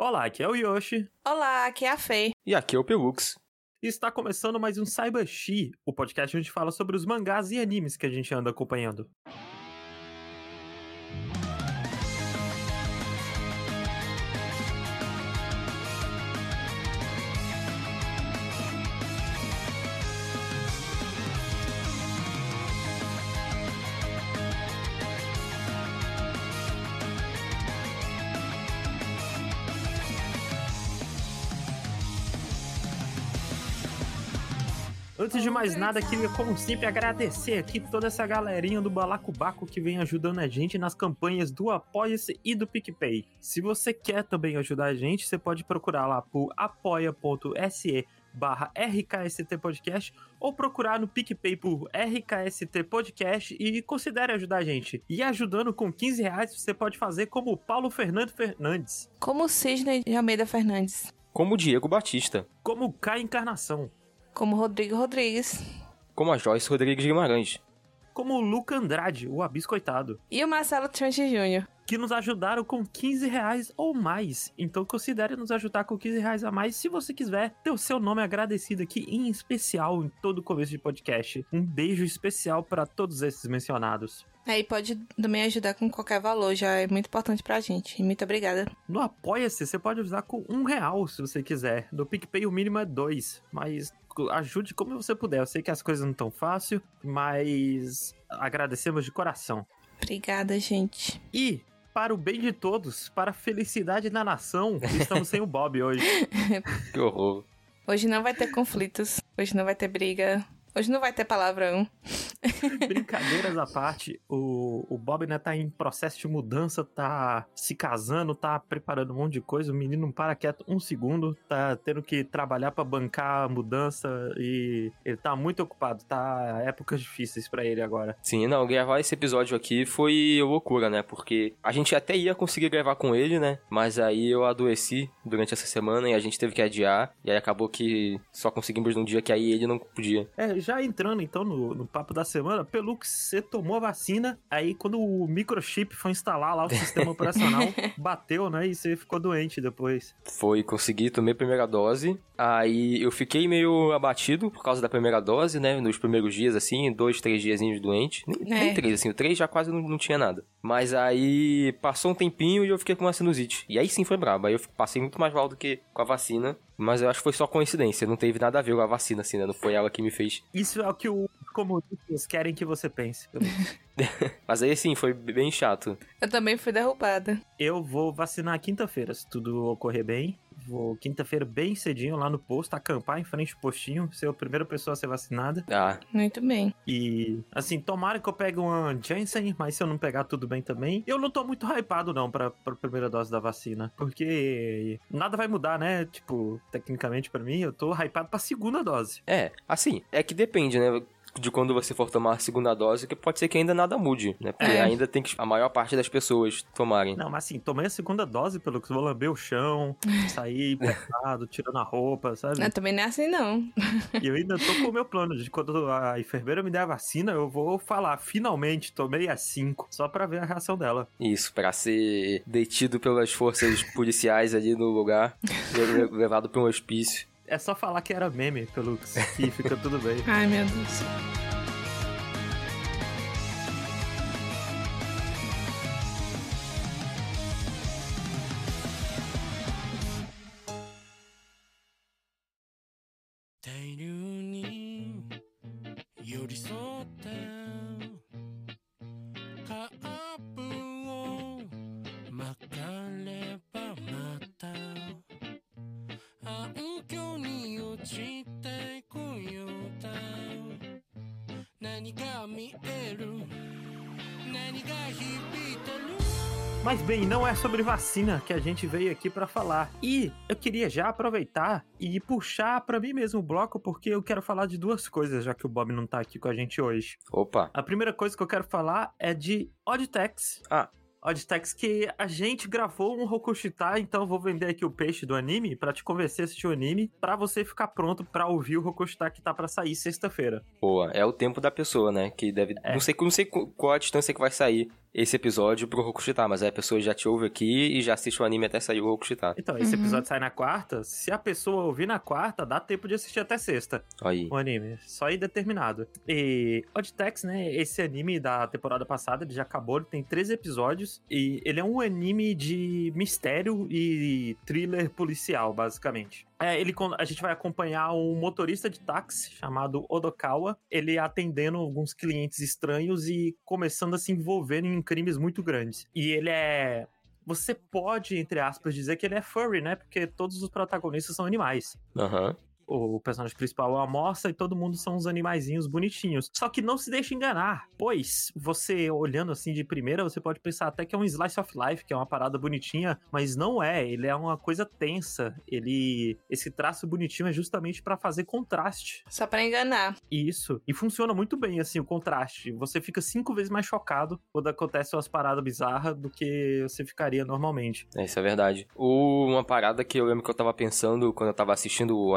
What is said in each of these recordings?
Olá, aqui é o Yoshi. Olá, aqui é a Fei. E aqui é o Pelux. E está começando mais um Saibashi, o podcast onde fala sobre os mangás e animes que a gente anda acompanhando. Antes de mais nada, queria, como sempre, agradecer aqui toda essa galerinha do Balacobaco que vem ajudando a gente nas campanhas do Apoia-se e do PicPay. Se você quer também ajudar a gente, você pode procurar lá por apoia.se barra RKST Podcast ou procurar no PicPay por RKST Podcast e considere ajudar a gente. E ajudando com 15 reais, você pode fazer como o Paulo Fernando Fernandes. Como o Cisne de Almeida Fernandes. Como o Diego Batista. Como o Kai Encarnação. Como o Rodrigo Rodrigues. Como a Joyce Rodrigues Guimarães. Como o Luca Andrade, o abiscoitado. E o Marcelo Trent Jr. Que nos ajudaram com 15 reais ou mais. Então considere nos ajudar com 15 reais a mais se você quiser ter o seu nome agradecido aqui em especial em todo o começo de podcast. Um beijo especial para todos esses mencionados. Aí pode também ajudar com qualquer valor, já é muito importante pra gente. E muito obrigada. No Apoia-se, você pode usar com um real se você quiser. No PicPay o mínimo é dois, mas ajude como você puder. Eu sei que as coisas não estão fácil, mas agradecemos de coração. Obrigada, gente. E para o bem de todos, para a felicidade da nação, estamos sem o Bob hoje. que horror. Hoje não vai ter conflitos, hoje não vai ter briga, hoje não vai ter palavrão. Brincadeiras à parte, o, o Bob, né, tá em processo de mudança, tá se casando, tá preparando um monte de coisa. O menino não para quieto um segundo, tá tendo que trabalhar para bancar a mudança e ele tá muito ocupado, tá épocas difíceis para ele agora. Sim, não, gravar esse episódio aqui foi loucura, né? Porque a gente até ia conseguir gravar com ele, né? Mas aí eu adoeci durante essa semana e a gente teve que adiar. E aí acabou que só conseguimos num dia que aí ele não podia. É, já entrando então no, no papo da semana, Pelux, você tomou a vacina, aí quando o microchip foi instalar lá o sistema operacional, bateu, né? E você ficou doente depois. Foi, consegui, tomei a primeira dose. Aí eu fiquei meio abatido por causa da primeira dose, né? Nos primeiros dias, assim, dois, três diazinhos doente. Nem, é. nem três, assim, o três já quase não, não, tinha nada. Mas aí passou um tempinho e eu fiquei com uma sinusite. E aí sim foi brabo. Aí eu passei muito mais mal do que com a vacina. Mas eu acho que foi só coincidência, não teve nada a ver com a vacina, assim, né? Não foi ela que me fez. Isso é o que o comunistas querem que você pense. Mas aí sim, foi bem chato. Eu também fui derrubada. Eu vou vacinar quinta-feira, se tudo ocorrer bem. Vou quinta-feira bem cedinho lá no posto, acampar em frente ao postinho, ser a primeira pessoa a ser vacinada. Ah. Muito bem. E, assim, tomara que eu pegue uma Janssen, mas se eu não pegar, tudo bem também. Eu não tô muito hypado, não, pra, pra primeira dose da vacina. Porque nada vai mudar, né? Tipo, tecnicamente para mim, eu tô hypado pra segunda dose. É, assim, é que depende, né? De quando você for tomar a segunda dose, que pode ser que ainda nada mude, né? Porque é. ainda tem que a maior parte das pessoas tomarem. Não, mas assim, tomei a segunda dose pelo que vou lamber o chão, sair pesado, tirando a roupa, sabe? Não, também não é assim não. E eu ainda tô com o meu plano de quando a enfermeira me der a vacina, eu vou falar, finalmente tomei as 5, só para ver a reação dela. Isso, para ser detido pelas forças policiais ali no lugar, levado para um hospício. É só falar que era meme, pelo que fica tudo bem. Ai, meu Deus. Bem, não é sobre vacina que a gente veio aqui para falar. E eu queria já aproveitar e puxar para mim mesmo o bloco, porque eu quero falar de duas coisas, já que o Bob não tá aqui com a gente hoje. Opa! A primeira coisa que eu quero falar é de Oddtex. Ah, Oddtex que a gente gravou um Rokushita, então vou vender aqui o peixe do anime para te convencer a assistir o anime, para você ficar pronto para ouvir o Rokushita que tá para sair sexta-feira. Boa, é o tempo da pessoa, né? Que deve, é. não sei, não sei qual a distância que vai sair esse episódio pro Rokushita, mas aí a pessoa já te ouve aqui e já assiste o anime até sair o Rokushita. Então, esse uhum. episódio sai na quarta. Se a pessoa ouvir na quarta, dá tempo de assistir até sexta. Aí. O anime. Só aí determinado. E Oddtex, né? Esse anime da temporada passada, ele já acabou, ele tem 13 episódios. E ele é um anime de mistério e thriller policial, basicamente. É, ele, a gente vai acompanhar um motorista de táxi chamado Odokawa, ele atendendo alguns clientes estranhos e começando a se envolver em crimes muito grandes. E ele é você pode, entre aspas, dizer que ele é furry, né? Porque todos os protagonistas são animais. Uhum o personagem principal é uma moça e todo mundo são uns animaizinhos bonitinhos. Só que não se deixe enganar, pois você olhando assim de primeira, você pode pensar até que é um slice of life, que é uma parada bonitinha, mas não é, ele é uma coisa tensa. Ele esse traço bonitinho é justamente para fazer contraste. Só para enganar. Isso. E funciona muito bem assim o contraste. Você fica cinco vezes mais chocado quando acontecem umas paradas bizarras do que você ficaria normalmente. É, isso é verdade. uma parada que eu lembro que eu tava pensando quando eu tava assistindo o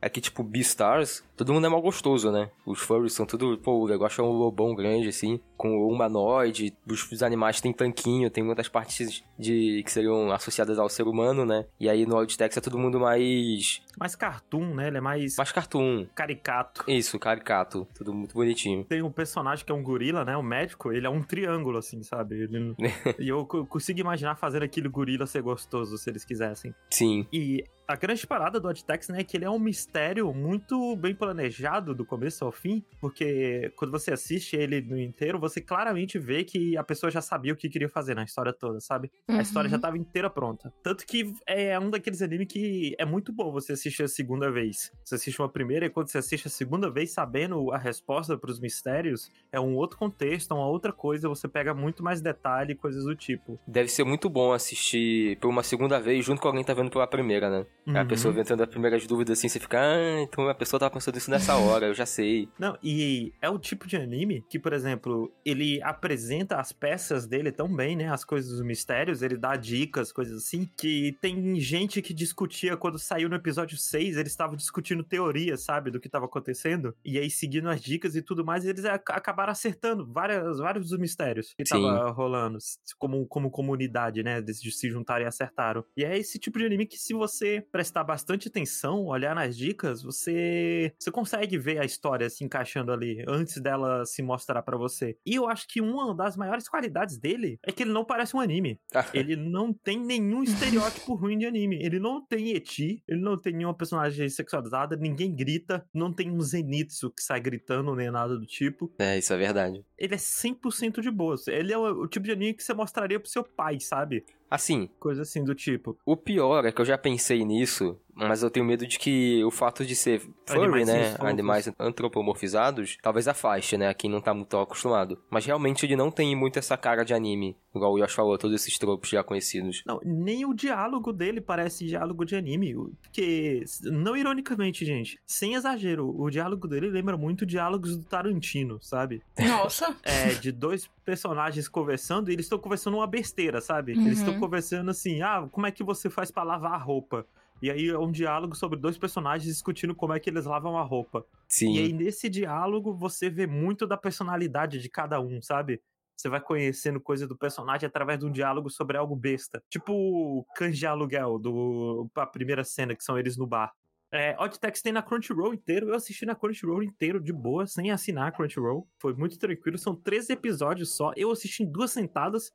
É que, tipo, Beastars, todo mundo é mal gostoso, né? Os furries são tudo, pô, o negócio é um lobão grande, assim, com humanoide, os, animais têm tanquinho, tem muitas partes de que seriam associadas ao ser humano, né? E aí no Oddtex é todo mundo mais... Mais cartoon, né? Ele é mais... Mais cartoon. Caricato. Isso, caricato. Tudo muito bonitinho. Tem um personagem que é um gorila, né? O um médico, ele é um triângulo, assim, sabe? Ele... e eu consigo imaginar fazendo aquele gorila ser gostoso, se eles quisessem. Sim. E a grande parada do Oddtex, né, é que ele é um mistério muito bem planejado do começo ao fim, porque quando você assiste ele no inteiro, você claramente vê que a pessoa já sabia o que queria fazer na história toda, sabe? Uhum. A história já estava inteira pronta. Tanto que é um daqueles animes que é muito bom você assistir a segunda vez. Você assiste uma primeira e quando você assiste a segunda vez sabendo a resposta para os mistérios, é um outro contexto, uma outra coisa, você pega muito mais detalhe e coisas do tipo. Deve ser muito bom assistir por uma segunda vez junto com alguém que tá vendo pela primeira, né? Uhum. A pessoa vem tendo as primeiras dúvidas assim, você fica, ah, então a pessoa tava pensando isso nessa hora, eu já sei. Não, e é o tipo de anime que, por exemplo, ele apresenta as peças dele tão bem, né? As coisas dos mistérios, ele dá dicas, coisas assim, que tem gente que discutia quando saiu no episódio 6, eles estavam discutindo teoria, sabe, do que estava acontecendo. E aí, seguindo as dicas e tudo mais, eles acabaram acertando várias, vários dos mistérios que Sim. tava rolando, como, como comunidade, né? De se juntarem e acertaram. E é esse tipo de anime que, se você prestar bastante atenção, olhar nas dicas, você você consegue ver a história se encaixando ali antes dela se mostrar para você. E eu acho que uma das maiores qualidades dele é que ele não parece um anime. ele não tem nenhum estereótipo ruim de anime. Ele não tem eti, ele não tem nenhuma personagem sexualizada, ninguém grita, não tem um zenitsu que sai gritando nem nada do tipo. É, isso é verdade. Ele é 100% de boa. Ele é o, o tipo de anime que você mostraria pro seu pai, sabe? Assim. Coisa assim do tipo. O pior é que eu já pensei nisso, mas eu tenho medo de que o fato de ser furry, né? Fofos. Animais antropomorfizados, talvez afaste, né? A quem não tá muito acostumado. Mas realmente ele não tem muito essa cara de anime. Igual o Yosh falou, todos esses tropos já conhecidos. Não, nem o diálogo dele parece diálogo de anime. Porque, não ironicamente, gente, sem exagero, o diálogo dele lembra muito diálogos do Tarantino, sabe? Nossa! É, de dois personagens conversando e eles estão conversando uma besteira, sabe? Uhum. Eles estão conversando assim, ah, como é que você faz para lavar a roupa? E aí é um diálogo sobre dois personagens discutindo como é que eles lavam a roupa. Sim. E aí nesse diálogo você vê muito da personalidade de cada um, sabe? Você vai conhecendo coisa do personagem através de um diálogo sobre algo besta. Tipo o Cães de Aluguel, do, a primeira cena, que são eles no bar. É, Oddtex tem na Crunchyroll inteiro. Eu assisti na Crunchyroll inteiro, de boa, sem assinar a Crunchyroll. Foi muito tranquilo. São três episódios só. Eu assisti em duas sentadas.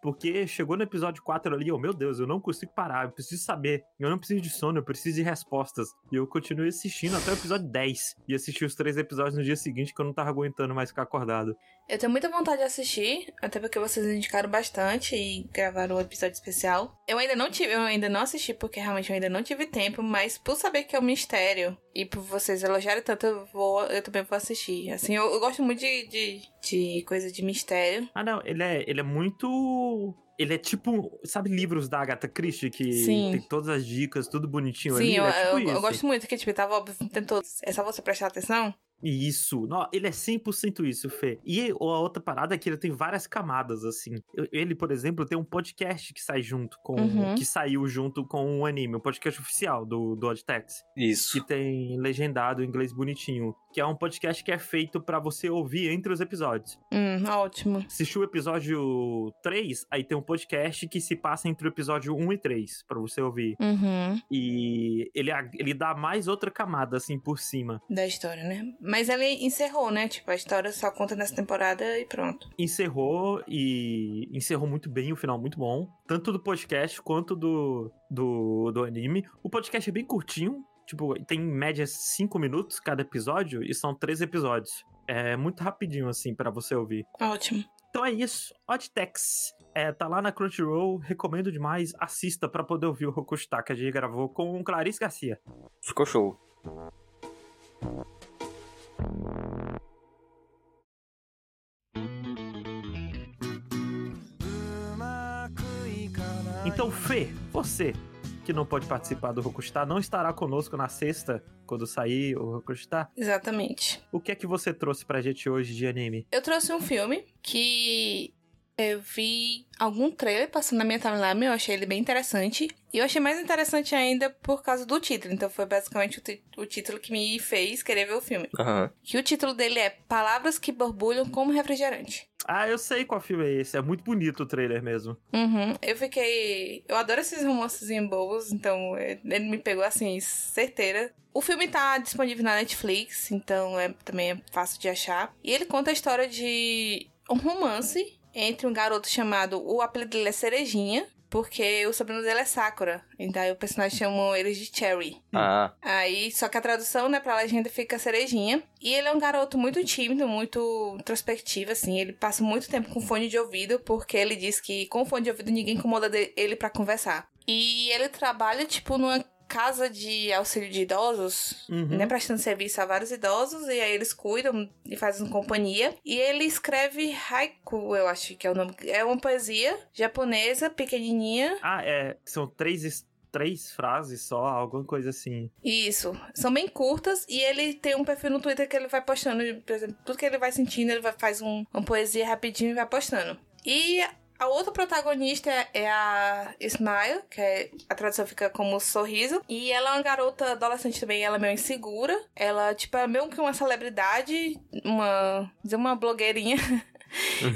Porque chegou no episódio 4 ali, oh meu Deus, eu não consigo parar, eu preciso saber. Eu não preciso de sono, eu preciso de respostas. E eu continuei assistindo até o episódio 10. E assisti os três episódios no dia seguinte que eu não tava aguentando mais ficar acordado. Eu tenho muita vontade de assistir, até porque vocês indicaram bastante e gravaram um episódio especial. Eu ainda não tive, eu ainda não assisti porque realmente eu ainda não tive tempo, mas por saber que é um mistério e por vocês elogiarem tanto, eu, vou, eu também vou assistir. Assim, eu, eu gosto muito de, de, de coisa de mistério. Ah, não, ele é, ele é muito ele é tipo, sabe livros da Agatha Christie que Sim. tem todas as dicas, tudo bonitinho Sim, ali? eu, é tipo eu, eu, gosto muito que tipo tava óbvio, tem todos. É só você prestar atenção. Isso, não, ele é 100% isso, Fê. E a outra parada é que ele tem várias camadas, assim. Ele, por exemplo, tem um podcast que sai junto com. Uhum. que saiu junto com o anime, um podcast oficial do, do Oddtex. Isso. Que tem legendado em inglês bonitinho. Que é um podcast que é feito para você ouvir entre os episódios. Hum, ótimo. Assistiu o episódio 3, aí tem um podcast que se passa entre o episódio 1 e 3, para você ouvir. Uhum. E ele, ele dá mais outra camada, assim, por cima. Da história, né? Mas ele encerrou, né? Tipo, a história só conta nessa temporada e pronto. Encerrou e encerrou muito bem, o final muito bom. Tanto do podcast quanto do, do, do anime. O podcast é bem curtinho, tipo, tem em média 5 minutos cada episódio e são três episódios. É muito rapidinho, assim, para você ouvir. Ótimo. Então é isso. Oddtex. É, tá lá na Crunchyroll, recomendo demais. Assista para poder ouvir o Rokushita que a gente gravou com Clarice Garcia. Ficou show. Então, Fê, você que não pode participar do Rokustar não estará conosco na sexta, quando sair o Rokustar. Exatamente. O que é que você trouxe pra gente hoje de anime? Eu trouxe um filme que eu vi algum trailer passando na minha timeline, eu achei ele bem interessante. E eu achei mais interessante ainda por causa do título. Então foi basicamente o, o título que me fez querer ver o filme. Aham. Que o título dele é Palavras que borbulham como refrigerante. Ah, eu sei qual filme é esse. É muito bonito o trailer mesmo. Uhum. Eu fiquei. Eu adoro esses romances bobos, então é, ele me pegou assim, certeira. O filme tá disponível na Netflix, então é, também é fácil de achar. E ele conta a história de um romance entre um garoto chamado. O apelido dele é Cerejinha. Porque o sobrenome dele é Sakura. Então aí o personagem chamou ele de Cherry. Ah, Aí, só que a tradução, né, pra legenda fica cerejinha. E ele é um garoto muito tímido, muito introspectivo, assim. Ele passa muito tempo com fone de ouvido, porque ele diz que com fone de ouvido ninguém incomoda ele pra conversar. E ele trabalha, tipo, numa casa de auxílio de idosos, Uhum. né, prestando serviço a vários idosos, e aí eles cuidam e fazem companhia. E ele escreve haiku, eu acho que é o nome. É uma poesia japonesa, pequenininha, Ah, é. São três, três frases só, alguma coisa assim. Isso. São bem curtas e ele tem um perfil no Twitter que ele vai postando, por exemplo, tudo que ele vai sentindo, ele vai, faz um, uma poesia rapidinho e vai postando. E a outra protagonista é- a Smile, que é, a tradução fica como sorriso. E ela é uma garota adolescente também, ela é meio insegura. Ela, tipo, é meio que uma celebridade, uma. dizer, uma blogueirinha.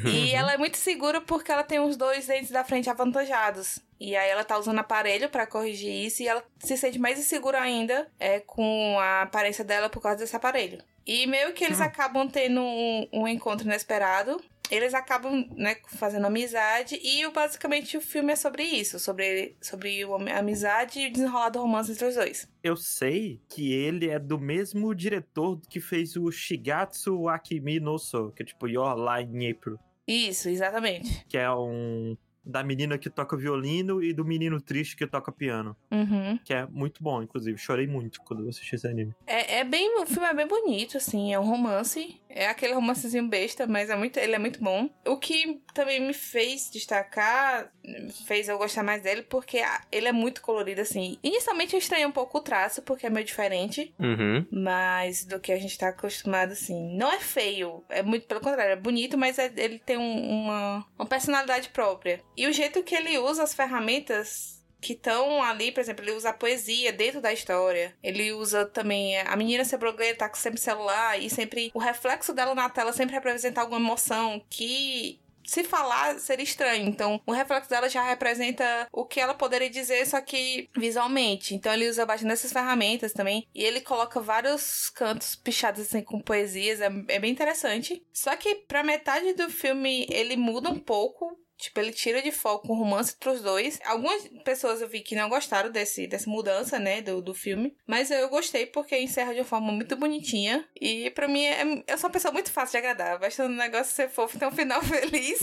E ela é muito segura porque ela tem os dois dentes da frente avantajados. E aí ela tá usando aparelho pra corrigir isso e ela se sente mais insegura ainda é, com a aparência dela por causa desse aparelho. E meio que eles acabam tendo um, um encontro inesperado. Eles acabam, né, fazendo amizade e basicamente o filme é sobre isso, sobre, sobre a amizade e o desenrolar do romance entre os dois. Eu sei que ele é do mesmo diretor que fez o Shigatsu Akimi no So, que é tipo Your Line in April, Isso, exatamente. que é um da menina que toca violino e do menino triste que toca piano, Uhum. que é muito bom, inclusive. Chorei muito quando eu assisti esse anime. É, é bem, o filme é bem bonito, assim, é um romance. É aquele romancezinho besta, mas é muito, ele é muito bom. O que também me fez destacar, fez eu gostar mais dele, porque ele é muito colorido, assim. Inicialmente eu estranhei um pouco o traço, porque é meio diferente, uhum. mas do que a gente tá acostumado, assim. Não é feio, é muito, pelo contrário, é bonito, mas é- ele tem um- uma, uma personalidade própria. E o jeito que ele usa as ferramentas que estão ali, por exemplo, ele usa a poesia dentro da história. Ele usa também a menina ser blogueira, tá sempre celular e sempre o reflexo dela na tela sempre representa alguma emoção que se falar seria estranho. Então, o reflexo dela já representa o que ela poderia dizer, só que visualmente. Então, ele usa bastante essas ferramentas também. E ele coloca vários cantos pichados assim com poesias. É, é bem interessante. Só que pra metade do filme ele muda um pouco. Tipo, ele tira de foco o romance entre os dois. Algumas pessoas eu vi que não gostaram desse, dessa mudança, né, do, do filme. Mas eu gostei porque encerra de uma forma muito bonitinha. E pra mim, é, eu sou uma pessoa muito fácil de agradar. Basta o negócio ser fofo ter um final feliz.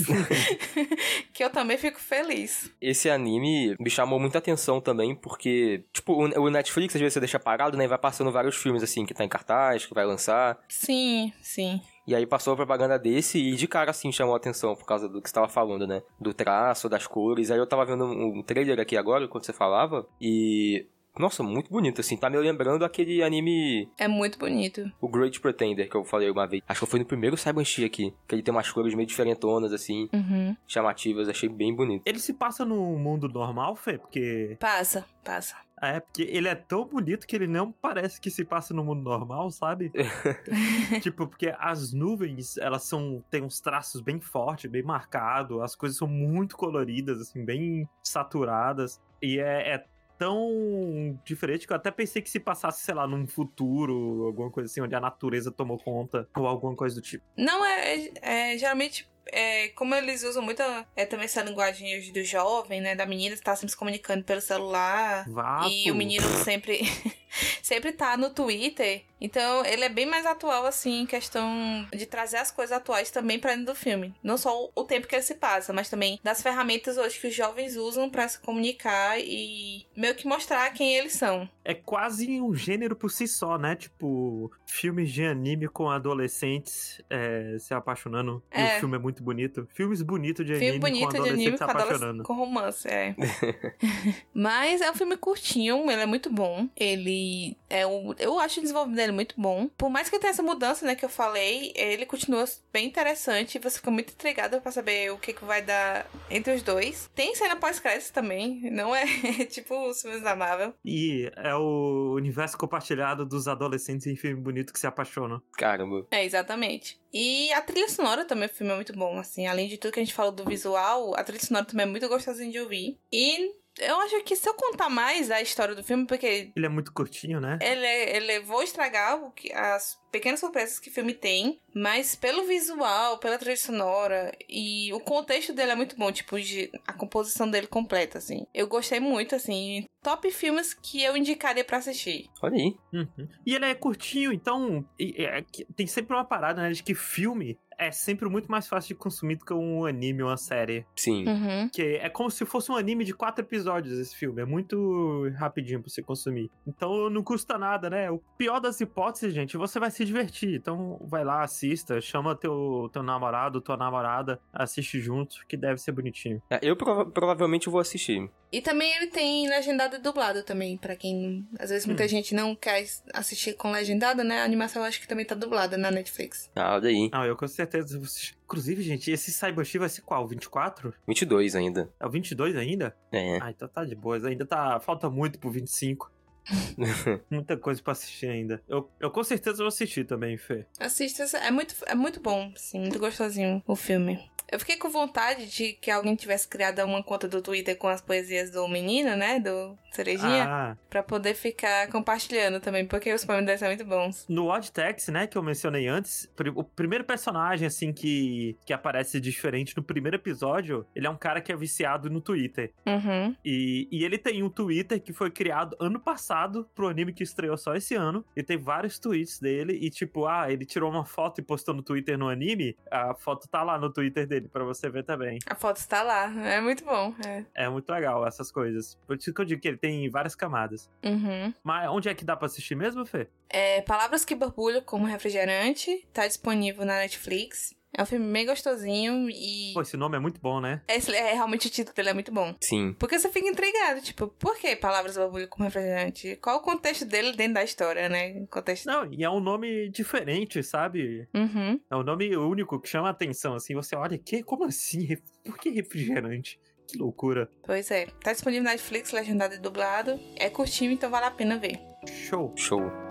que eu também fico feliz. Esse anime me chamou muita atenção também, porque, tipo, o o Netflix às vezes você deixa parado, né? E vai passando vários filmes, assim, que tá em cartaz, que vai lançar. Sim, sim. E aí passou a propaganda desse e de cara, assim, chamou a atenção por causa do que você tava falando, né? Do traço, das cores. Aí eu tava vendo um, trailer aqui agora, enquanto você falava, e... Nossa, muito bonito, assim. Tá me lembrando aquele anime, É muito bonito. o Great Pretender, que eu falei uma vez. Acho que foi no primeiro Saibanshi aqui, que ele tem umas cores meio diferentonas, assim, Uhum. chamativas. Achei bem bonito. Ele se passa no mundo normal, Fê? Porque. Passa, passa. É, porque ele é tão bonito que ele não parece que se passa no mundo normal, sabe? tipo, porque as nuvens, elas são. tem uns traços bem fortes, bem marcados, as coisas são muito coloridas, assim, bem saturadas. E é, é tão diferente que eu até pensei que se passasse, sei lá, num futuro, alguma coisa assim, onde a natureza tomou conta, ou alguma coisa do tipo. Não, é, é, é geralmente é, como eles usam muito é, também essa linguagem do jovem, né? Da menina que tá sempre se comunicando pelo celular. Vapo. E o menino sempre, sempre tá no Twitter. Então, ele é bem mais atual, assim, em questão de trazer as coisas atuais também pra dentro do filme. Não só o tempo que ele se passa, mas também das ferramentas hoje que os jovens usam para se comunicar e meio que mostrar quem eles são. É quase um gênero por si só, né? Tipo, filmes de anime com adolescentes é, se apaixonando. É. E o é. filme é muito bonito. Filmes bonitos de anime bonito com adolescentes anime, se apaixonando. Com romance, é. mas é um filme curtinho, ele é muito bom. Ele é um, eu acho o desenvolvimento dele muito bom. Por mais que tenha essa mudança, né, que eu falei, ele continua bem interessante. Você fica muito intrigada para saber o que, que vai dar entre os dois. Tem cena pós-crédito também, não é tipo os filmes da Marvel. E é o universo compartilhado dos adolescentes em filme bonito que se apaixonam. Caramba. É, exatamente. E a trilha sonora também o filme é muito bom, assim. Além de tudo que a gente falou do visual, a trilha sonora também é muito gostosinha de ouvir. E eu acho que se eu contar mais a história do filme, porque. Ele é muito curtinho, né? Ele, é, ele vou estragar o que, as pequenas surpresas que o filme tem, mas pelo visual, pela trilha sonora e o contexto dele é muito bom, tipo, de, a composição dele completa, assim. Eu gostei muito, assim. Top filmes que eu indicaria para assistir. Olha aí. Uhum. E ele é curtinho, então é, tem sempre uma parada, né, de que filme é sempre muito mais fácil de consumir do que um anime ou uma série. Sim. Uhum. Que é como se fosse um anime de quatro episódios esse filme. É muito rapidinho pra você consumir. Então não custa nada, né? O pior das hipóteses, gente, você vai se divertir. Então vai lá, assista, chama teu, teu namorado, tua namorada, assiste junto, que deve ser bonitinho. É, eu prova provavelmente vou assistir. E também ele tem legendado e dublado também, para quem às vezes muita hum. gente não quer assistir com legendado, né? A animação eu acho que também tá dublada na Netflix. Ah, olha aí. Ah, eu com certeza. Inclusive, gente, esse Cybershi vai ser qual? 24? 22 ainda. É o 22 ainda? É. Ah, então tá de boas. Ainda tá. Falta muito pro 25. Muita coisa pra assistir ainda. Eu, eu com certeza vou assistir também, Fê. Assista, é muito, é muito bom, sim, muito gostosinho o filme. Eu fiquei com vontade de que alguém tivesse criado uma conta do Twitter com as poesias do menino, né? Do Cerejinha. Ah. Pra poder ficar compartilhando também, porque os poemas são muito bons. No Odd Text, né, que eu mencionei antes, o primeiro personagem, assim, que, que aparece diferente no primeiro episódio, ele é um cara que é viciado no Twitter. Uhum. E, e ele tem um Twitter que foi criado ano passado pro anime que estreou só esse ano. E tem vários tweets dele. E tipo, ah, ele tirou uma foto e postou no Twitter no anime. A foto tá lá no Twitter dele dele para você ver também. A foto está lá, é muito bom. É. é muito legal essas coisas. Por isso que eu digo que ele tem várias camadas. Uhum. Mas onde é que dá pra assistir mesmo, Fê? É Palavras que Borbulham como Refrigerante, tá disponível na Netflix. É um filme bem gostosinho e. Pô, esse nome é muito bom, né? Esse, é, realmente o título dele é muito bom. Sim. Porque você fica intrigado, tipo, por que Palavras Borbulho como refrigerante? Qual o contexto dele dentro da história, né? O contexto... Não, e é um nome diferente, sabe? Uhum. É um nome único que chama a atenção, assim. Você olha, que, como assim? Por que refrigerante? Que loucura. Pois é. Tá disponível na Netflix, legendado e dublado. É curtinho, então vale a pena ver. Show. Show.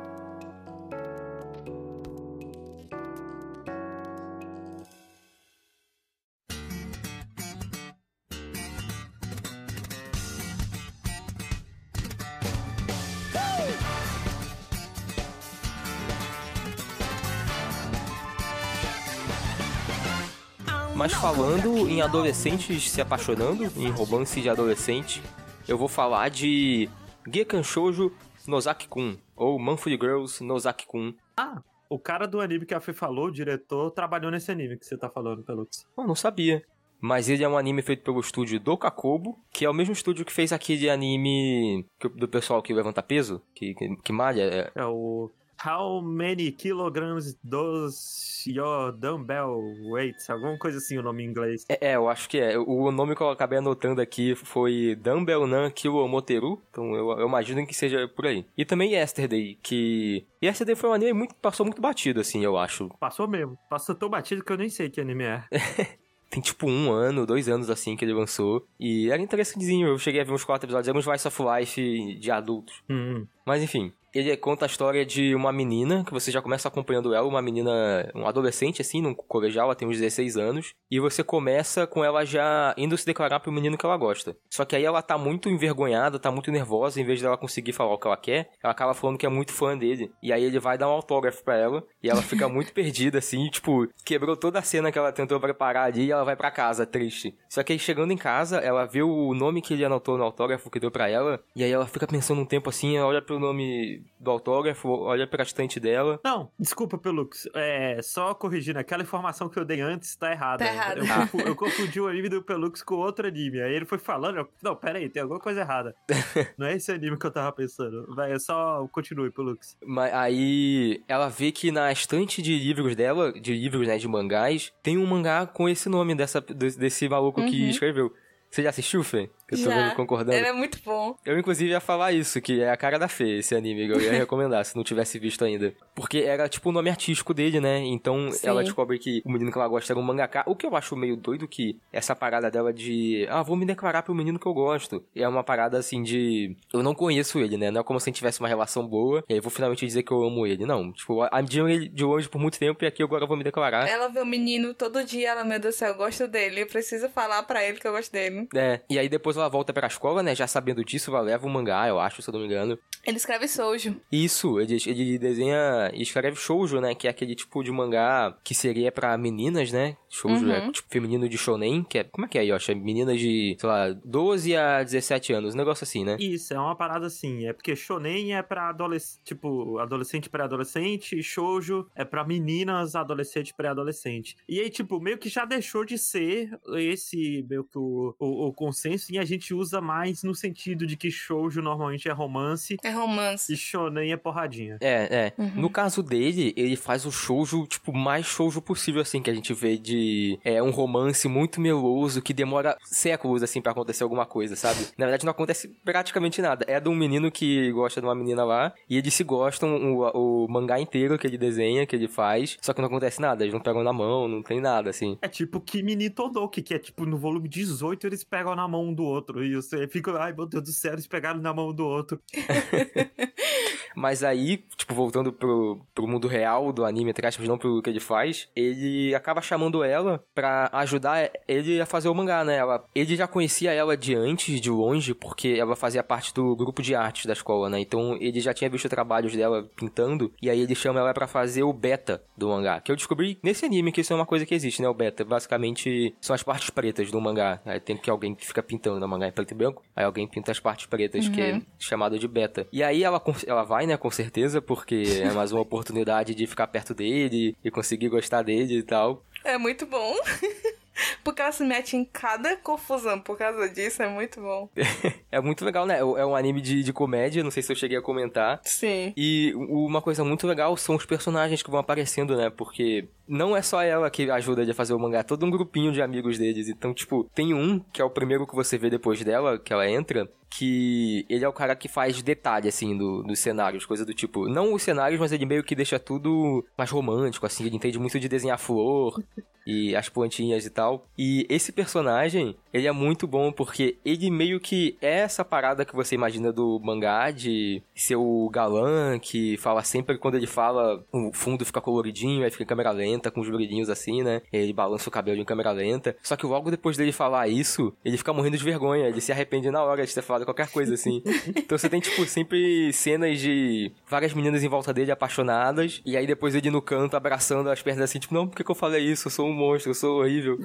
Mas falando em adolescentes se apaixonando, em romance de adolescente, eu vou falar de Gekan Shoujo Nozaki-kun, ou Monthly Girls Nozaki-kun. Ah, o cara do anime que a Fê falou, o diretor, trabalhou nesse anime que você tá falando, Pelux. Eu não sabia. Mas ele é um anime feito pelo estúdio do Kakobo, que é o mesmo estúdio que fez aquele anime do pessoal que levanta peso, que, que, que malha. É... é o How many kilograms does your dumbbell weight? Alguma coisa assim o nome em inglês. É, é, eu acho que é. O nome que eu acabei anotando aqui foi Dumbbell Nan Kilomoteru. Então eu, eu, imagino que seja por aí. E também Yesterday, que... Yesterday foi um anime muito, passou muito batido, assim, eu acho. Passou mesmo. Passou tão batido que eu nem sei que anime é. tem tipo um ano, dois anos assim que ele lançou. E era interessantezinho. Eu cheguei a ver uns quatro episódios. Era uns Vice of Life de adultos. Hum. Mas enfim, ele conta a história de uma menina, que você já começa acompanhando ela, uma menina, um adolescente, assim, num colegial, ela tem uns 16 anos, e você começa com ela já indo se declarar pro menino que ela gosta. Só que aí ela tá muito envergonhada, tá muito nervosa, em vez dela conseguir falar o que ela quer, ela acaba falando que é muito fã dele. E aí ele vai dar um autógrafo pra ela, e ela fica muito perdida, assim, tipo, quebrou toda a cena que ela tentou preparar ali, e ela vai para casa, triste. Só que aí chegando em casa, ela vê o nome que ele anotou no autógrafo que deu pra ela, e aí ela fica pensando um tempo assim, olha pro nome do autógrafo, olha pra estante dela. Não, desculpa, Pelux. É, só corrigindo, aquela informação que eu dei antes tá errada. Tá errada. Eu, confu- eu confundi o anime do Pelux com outro anime. Aí ele foi falando, eu, não, pera aí, tem alguma coisa errada. Não é esse anime que eu tava pensando. Vai, é só continue, Pelux. Mas aí ela vê que na estante de livros dela, de livros, né, de mangás, tem um mangá com esse nome dessa, desse, desse maluco que Uhum. escreveu. Você já assistiu, Fê? Eu tô Já. vendo concordando. Ele é muito bom. Eu, inclusive, ia falar isso, que é a cara da Fê, esse anime, que eu ia recomendar, se não tivesse visto ainda. Porque era, tipo, o nome artístico dele, né? Então, Sim. ela descobre que o menino que ela gosta era um mangaka. O que eu acho meio doido que essa parada dela de... Ah, vou me declarar pro menino que eu gosto. É uma parada, assim, de... Eu não conheço ele, né? Não é como se a gente tivesse uma relação boa, e aí eu vou finalmente dizer que eu amo ele. Não, tipo, admiro ele de longe por muito tempo, e aqui agora eu vou me declarar. Ela vê o menino todo dia, ela, meu Deus do céu, eu gosto dele. Eu preciso falar pra ele que eu gosto dele. É, e aí depois ela volta pra escola, né? Já sabendo disso, ela leva o mangá, eu acho, se eu não me engano. Ele escreve Soujo. Isso, ele, ele desenha e escreve shoujo, né? Que é aquele tipo de mangá que seria pra meninas, né? Shoujo Uhum. é tipo feminino de shonen, que é... Como é que é, Yoshi? É meninas de, sei lá, 12 a 17 anos, um negócio assim, né? Isso, é uma parada assim. É porque shonen é pra adolescente, tipo, adolescente pré-adolescente, e shoujo é pra meninas, adolescente pré-adolescente. E aí, tipo, meio que já deixou de ser esse, meio que o, o, o consenso, e a gente usa mais no sentido de que shoujo normalmente é romance É romance. e shonen é porradinha. É, é. Uhum. No caso dele, ele faz o shoujo, tipo, mais shoujo possível, assim, que a gente vê de... É um romance muito meloso, que demora séculos, assim, pra acontecer alguma coisa, sabe? Na verdade, não acontece praticamente nada. É de um menino que gosta de uma menina lá, e eles se gostam o, o mangá inteiro que ele desenha, que ele faz, só que não acontece nada. Eles não pegam na mão, não tem nada, assim. É tipo Kimi ni Todoki, que é tipo no volume 18 eles pegam na mão um do outro. E você fica, ai meu Deus do céu, eles pegaram na mão do outro. Mas aí, tipo, voltando pro, pro mundo real do anime, entre aspas, não pro que ele faz, ele acaba chamando ela pra ajudar ele a fazer o mangá, né? Ela, ele já conhecia ela de antes, de longe, porque ela fazia parte do grupo de artes da escola, né? Então ele já tinha visto trabalhos dela pintando, e aí ele chama ela pra fazer o beta do mangá. Que eu descobri nesse anime que isso é uma coisa que existe, né? O beta. Basicamente são as partes pretas do mangá. Aí tem que alguém que fica pintando no mangá em preto e branco, aí alguém pinta as partes pretas, que é chamado de beta. E aí ela, ela vai, né, com certeza, porque é mais uma oportunidade de ficar perto dele e conseguir gostar dele e tal. É muito bom. Porque ela se mete em cada confusão por causa disso, é muito bom. É muito legal, né? É um anime de, de comédia, não sei se eu cheguei a comentar. Sim. E uma coisa muito legal são os personagens que vão aparecendo, né? Porque não é só ela que ajuda ele a fazer o mangá, é todo um grupinho de amigos deles. Então, tipo, tem um, que é o primeiro que você vê depois dela, que ela entra, que ele é o cara que faz detalhe, assim, do, dos cenários, coisa do tipo. Não os cenários, mas ele meio que deixa tudo mais romântico, assim, ele entende muito de desenhar flor e as plantinhas e tal. E esse personagem, ele é muito bom porque ele meio que é essa parada que você imagina do mangá de ser o galã que fala sempre quando ele fala, o fundo fica coloridinho, aí fica em câmera lenta, com os brilhinhos assim, né? Ele balança o cabelo em câmera lenta. Só que logo depois dele falar isso, ele fica morrendo de vergonha, ele se arrepende na hora de ter falado qualquer coisa assim. então você tem, tipo, sempre cenas de várias meninas em volta dele apaixonadas, e aí depois ele no canto abraçando as pernas assim, tipo, não, por que, que eu falei isso? Eu sou um monstro, eu sou horrível.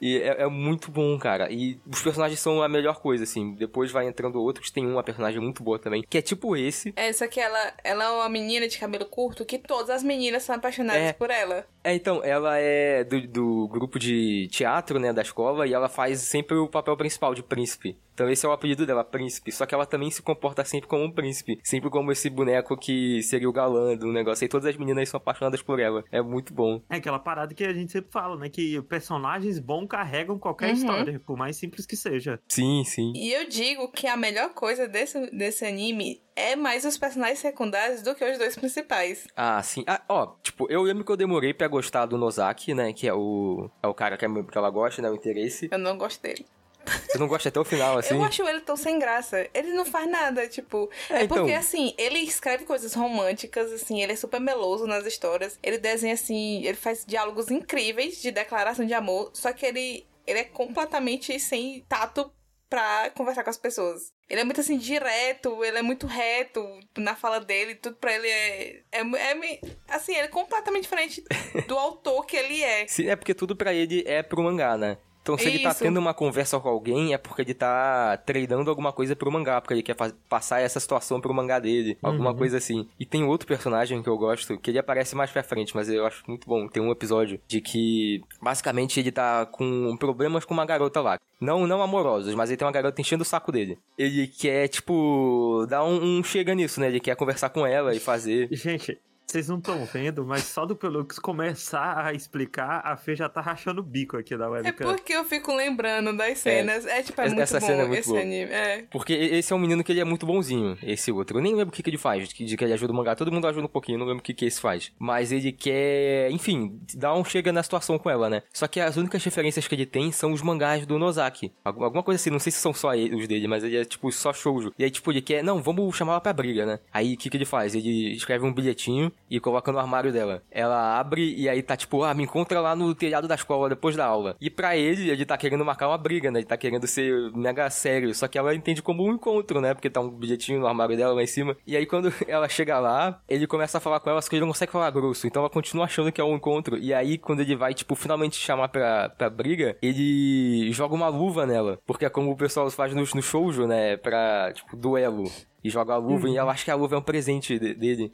E é, é muito bom, cara. E os personagens são a melhor coisa, assim. Depois vai entrando outros, tem uma personagem muito boa também, que é tipo esse. É, só que ela, ela é uma menina de cabelo curto que todas as meninas são apaixonadas É. por ela. É, então, ela é do, do grupo de teatro, né, da escola, e ela faz sempre o papel principal de príncipe. Então esse é o apelido dela, príncipe. Só que ela também se comporta sempre como um príncipe. Sempre como esse boneco que seria o galã do negócio. E todas as meninas são apaixonadas por ela. É muito bom. É aquela parada que a gente sempre fala, né? Que personagens bons carregam qualquer Uhum. história, por mais simples que seja. Sim, sim. E eu digo que a melhor coisa desse, desse anime é mais os personagens secundários do que os dois principais. Ah, sim. Ah, ó, tipo, eu lembro que eu demorei pra gostar do Nozaki, né? Que é o, é o cara que, é, que ela gosta, né? O interesse. Eu não gosto dele. Você não gosta até o final, assim? Eu acho ele tão sem graça. Ele não faz nada, tipo. É, é porque, então... assim, ele escreve coisas românticas, assim, ele é super meloso nas histórias. Ele desenha, assim, ele faz diálogos incríveis de declaração de amor, só que ele, ele é completamente sem tato pra conversar com as pessoas. Ele é muito assim, direto, ele é muito reto na fala dele, tudo pra ele é. É, é assim, ele é completamente diferente do autor que ele é. Sim, é porque tudo pra ele é pro mangá, né? Então, se Isso. ele tá tendo uma conversa com alguém, é porque ele tá treinando alguma coisa pro mangá, porque ele quer passar essa situação pro mangá dele, alguma uhum. coisa assim. E tem outro personagem que eu gosto, que ele aparece mais pra frente, mas eu acho muito bom. Tem um episódio de que, basicamente, ele tá com problemas com uma garota lá. Não, não amorosos, mas ele tem uma garota enchendo o saco dele. Ele quer, tipo, dar um, um chega nisso, né? Ele quer conversar com ela e fazer. Gente, vocês não estão vendo, mas só do Pelux começar a explicar, a Fê já tá rachando o bico aqui da webcam. É porque eu fico lembrando das cenas. É, é tipo, é muito Essa bom cena é muito esse boa. anime. É. Porque esse é um menino que ele é muito bonzinho, esse outro. Eu nem lembro o que, que ele faz, de que, de que ele ajuda o mangá. Todo mundo ajuda um pouquinho, não lembro o que, que esse faz. Mas ele quer, enfim, dar um chega na situação com ela, né? Só que as únicas referências que ele tem são os mangás do Nozaki. Alguma coisa assim, não sei se são só os dele, mas ele é tipo só shoujo. E aí, tipo, ele quer, não, vamos chamar ela pra briga, né? Aí o que, que ele faz? Ele escreve um bilhetinho e coloca no armário dela. Ela abre e aí tá tipo, ah, me encontra lá no telhado da escola depois da aula. E para ele, ele tá querendo marcar uma briga, né? Ele tá querendo ser mega sério. Só que ela entende como um encontro, né? Porque tá um bilhetinho no armário dela lá em cima. E aí quando ela chega lá, ele começa a falar com ela, só que ele não consegue falar grosso. Então ela continua achando que é um encontro. E aí quando ele vai, tipo, finalmente chamar pra, pra briga, ele joga uma luva nela. Porque é como o pessoal faz no, no shoujo, né? Pra, tipo, duelo e joga a luva, uhum. e eu acho que a luva é um presente dele.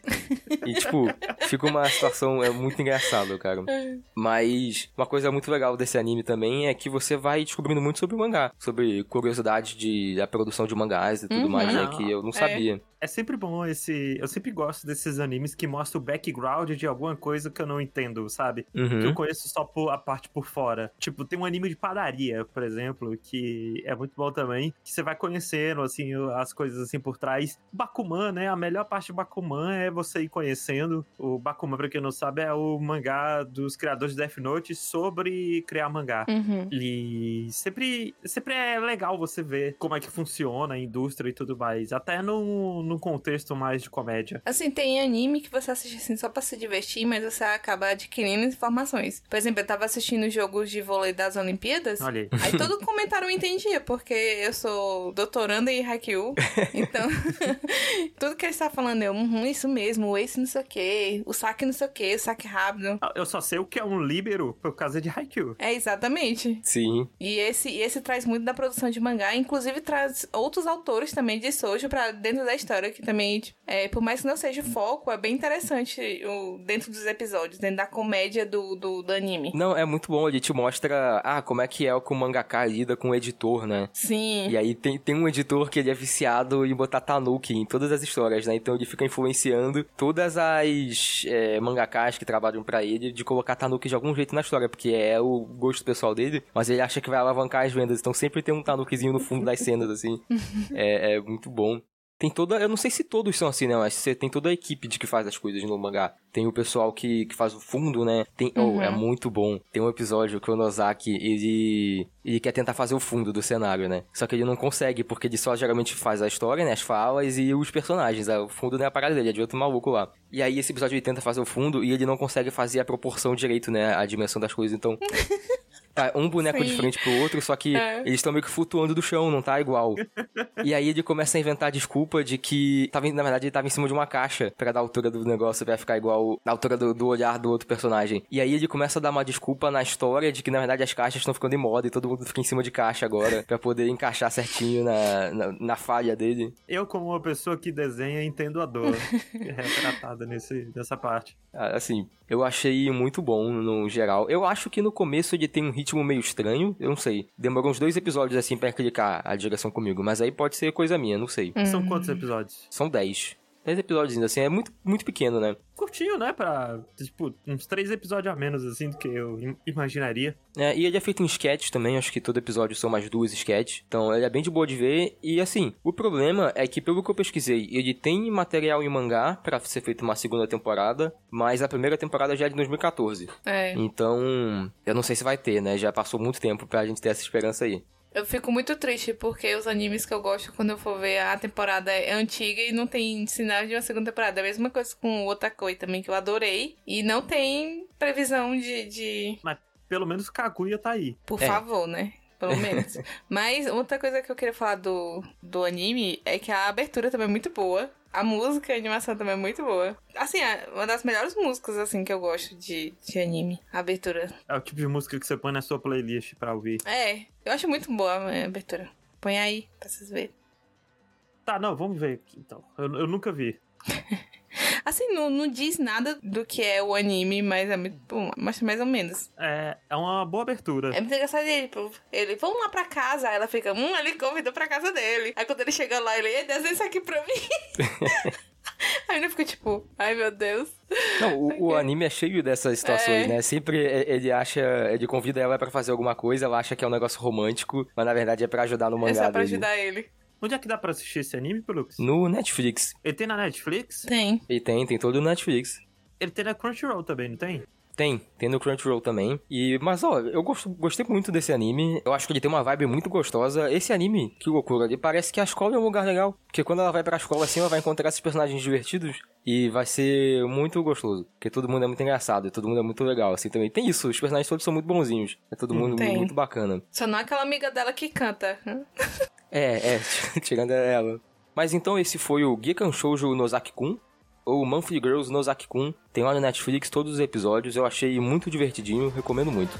e, tipo, fica uma situação é muito engraçada, cara. É. Mas uma coisa muito legal desse anime também é que você vai descobrindo muito sobre o mangá, sobre curiosidade de, da produção de mangás e tudo uhum. mais, né, que eu não é. sabia. É sempre bom esse. Eu sempre gosto desses animes que mostram o background de alguma coisa que eu não entendo, sabe? Uhum. Que eu conheço só por, a parte por fora. Tipo, tem um anime de padaria, por exemplo, que é muito bom também. Que você vai conhecendo, assim, as coisas assim por trás. Bakuman, né? A melhor parte de Bakuman é você ir conhecendo. O Bakuman, pra quem não sabe, é o mangá dos criadores de Death Note sobre criar mangá. Uhum. E sempre, sempre é legal você ver como é que funciona a indústria e tudo mais. Até no num contexto mais de comédia. Assim, tem anime que você assiste assim só pra se divertir, mas você acaba adquirindo informações. Por exemplo, eu tava assistindo jogos de vôlei das Olimpíadas. Olha aí. Aí todo comentário eu entendia, porque eu sou doutoranda em Haikyuu. Então, tudo que ele está falando, eu, uhum, isso mesmo, ace não sei o que, o saque não sei o que, o saque rápido. Ah, eu só sei o que é um líbero por causa de Haikyuu. É, exatamente. Sim. E esse, esse traz muito da produção de mangá, inclusive traz outros autores também de sojo pra dentro da história que também, é, por mais que não seja o foco, é bem interessante o, dentro dos episódios, dentro da comédia do, do, do, anime. Não, é muito bom, ele te mostra, ah, como é que é que o mangaka lida com o editor, né? Sim. E aí tem, tem um editor que ele é viciado em botar tanuki em todas as histórias, né? Então ele fica influenciando todas as é, mangakas que trabalham para ele de colocar tanuki de algum jeito na história, porque é o gosto pessoal dele, mas ele acha que vai alavancar as vendas, então sempre tem um tanukizinho no fundo das cenas, assim. é, é muito bom. Tem toda. Eu não sei se todos são assim, né? Mas você tem toda a equipe de que faz as coisas no mangá. Tem o pessoal que, que faz o fundo, né? Tem, uhum. oh, é uhum. muito bom. Tem um episódio que o Nozaki, ele. Ele quer tentar fazer o fundo do cenário, né? Só que ele não consegue, porque ele só geralmente faz a história, né? As falas e os personagens. O fundo não é a parada dele, é de outro maluco lá. E aí esse episódio ele tenta fazer o fundo e ele não consegue fazer a proporção direito, né? A dimensão das coisas. Então. Tá um boneco Sim. de frente pro outro, só que é. eles estão meio que flutuando do chão, não tá igual. e aí ele começa a inventar desculpa de que, tava, na verdade, ele tava em cima de uma caixa para dar a altura do negócio, pra ficar igual na altura do, do, olhar do outro personagem. E aí ele começa a dar uma desculpa na história de que, na verdade, as caixas estão ficando em moda e todo mundo fica em cima de caixa agora, para poder encaixar certinho na, na, na, falha dele. Eu, como uma pessoa que desenha, entendo a dor retratada nesse, nessa parte. Ah, assim, eu achei muito bom no geral. Eu acho que no começo ele tem um ritmo meio estranho, eu não sei. Demorou uns dois episódios assim pra clicar a direção comigo, mas aí pode ser coisa minha, não sei. São quantos episódios? São dez. 10 episódios, assim, é muito, muito pequeno, né? Curtinho, né? Pra, tipo, uns três episódios a menos, assim, do que eu im- imaginaria. É, e ele é feito em sketch também, acho que todo episódio são mais duas sketches. Então ele é bem de boa de ver. E assim, o problema é que, pelo que eu pesquisei, ele tem material em mangá pra ser feito uma segunda temporada, mas a primeira temporada já é de 2014. É. Então, eu não sei se vai ter, né? Já passou muito tempo pra gente ter essa esperança aí. Eu fico muito triste porque os animes que eu gosto, quando eu for ver a temporada é antiga e não tem sinal de uma segunda temporada. A mesma coisa com o Otakoi também, que eu adorei. E não tem previsão de. de... Mas pelo menos Kaguya tá aí. Por É. favor, né? Pelo menos. Mas outra coisa que eu queria falar do, do anime é que a abertura também é muito boa. A música e a animação também é muito boa. Assim, é uma das melhores músicas, assim, que eu gosto de, de anime. A abertura. É o tipo de música que você põe na sua playlist pra ouvir. É, eu acho muito boa a abertura. Põe aí, pra vocês verem. Tá, não, vamos ver aqui então. Eu, eu nunca vi. Assim, não, não diz nada do que é o anime, mas é muito bom. Mas mais ou menos. É, é uma boa abertura. É muito engraçado ele, pô. Ele, vamos lá pra casa. Aí ela fica, hum, ele convidou pra casa dele. Aí quando ele chega lá, ele, "Ei, desenha isso aqui pra mim. Aí ele fica tipo, ai meu Deus. Não, o, o anime é cheio dessas situações, É. né? Sempre ele acha, ele convida ela pra fazer alguma coisa, ela acha que é um negócio romântico, mas na verdade é pra ajudar no É mangá só pra dele. ajudar ele. Onde é que dá pra assistir esse anime, Pelux? No Netflix. Ele tem na Netflix? Tem. E tem, tem todo no Netflix. Ele tem na Crunchyroll também, não tem? Tem, tem no Crunchyroll também. E, mas ó, eu gosto, gostei muito desse anime. Eu acho que ele tem uma vibe muito gostosa. Esse anime, que loucura, ele parece que a escola é um lugar legal. Porque quando ela vai pra escola assim, ela vai encontrar esses personagens divertidos. E vai ser muito gostoso. Porque todo mundo é muito engraçado, e todo mundo é muito legal, assim também. Tem isso, os personagens todos são muito bonzinhos. É todo mundo Tem. muito bacana. Só não aquela amiga dela que canta. É, é, tirando ela. Mas então esse foi o Gekan Shoujo Nozaki-kun, ou Monthly Girls Nozaki-kun. Tem lá no Netflix todos os episódios, eu achei muito divertidinho, recomendo muito.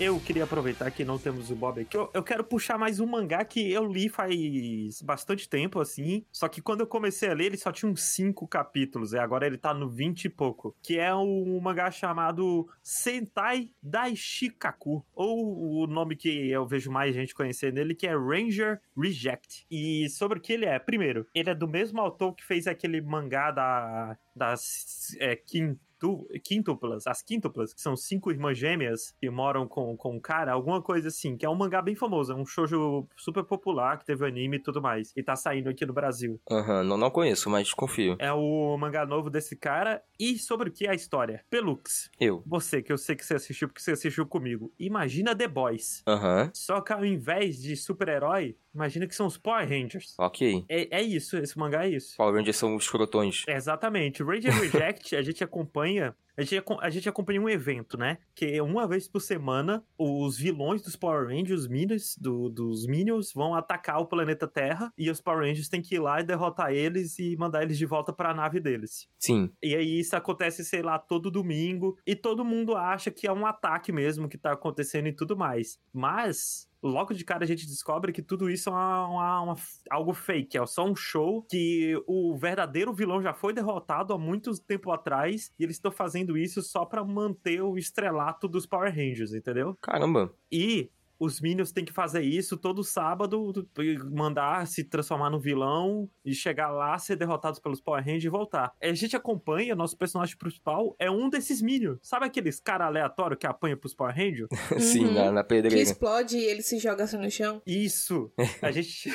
Eu queria aproveitar que não temos o Bob aqui. Eu, eu quero puxar mais um mangá que eu li faz bastante tempo, assim. Só que quando eu comecei a ler, ele só tinha uns 5 capítulos. E agora ele tá no 20 e pouco. Que é um mangá chamado Sentai Daishikaku. Ou o nome que eu vejo mais gente conhecer nele, que é Ranger Reject. E sobre o que ele é? Primeiro, ele é do mesmo autor que fez aquele mangá da, das é, Kim tu- quíntuplas, as quíntuplas, que são cinco irmãs gêmeas que moram com, com um cara, alguma coisa assim, que é um mangá bem famoso, é um shoujo super popular, que teve anime e tudo mais, e tá saindo aqui no Brasil. Aham, não, não conheço, mas confio. É o mangá novo desse cara, e sobre o que é a história? Pelux, Eu. você, que eu sei que você assistiu porque você assistiu comigo, imagina The Boys, Aham, só que ao invés de super-herói, imagina que são os Power Rangers. ok. É, é isso, esse mangá é isso. Power Rangers são os crotões. Exatamente. O Ranger Reject, a gente acompanha. A gente, a gente acompanha um evento, né? Que uma vez por semana, os vilões dos Power Rangers, os Minions, do- dos Minions, vão atacar o planeta Terra. E os Power Rangers têm que ir lá e derrotar eles e mandar eles de volta pra nave deles. Sim, E aí isso acontece, sei lá, todo domingo. E todo mundo acha que é um ataque mesmo que tá acontecendo e tudo mais. Mas. Logo de cara a gente descobre que tudo isso é uma- uma- uma- algo fake, é só um show que o verdadeiro vilão já foi derrotado há muito tempo atrás e eles estão fazendo isso só pra manter o estrelato dos Power Rangers, entendeu? caramba. E os Minions têm que fazer isso todo sábado, mandar se transformar no vilão e chegar lá, ser derrotados pelos Power Rangers e voltar. A gente acompanha, nosso personagem principal é um desses Minions. Sabe aqueles cara aleatório que apanha pros Power Rangers? Sim, Uhum. na, na Que pedreira. explode e ele se joga assim no chão. Isso! A gente,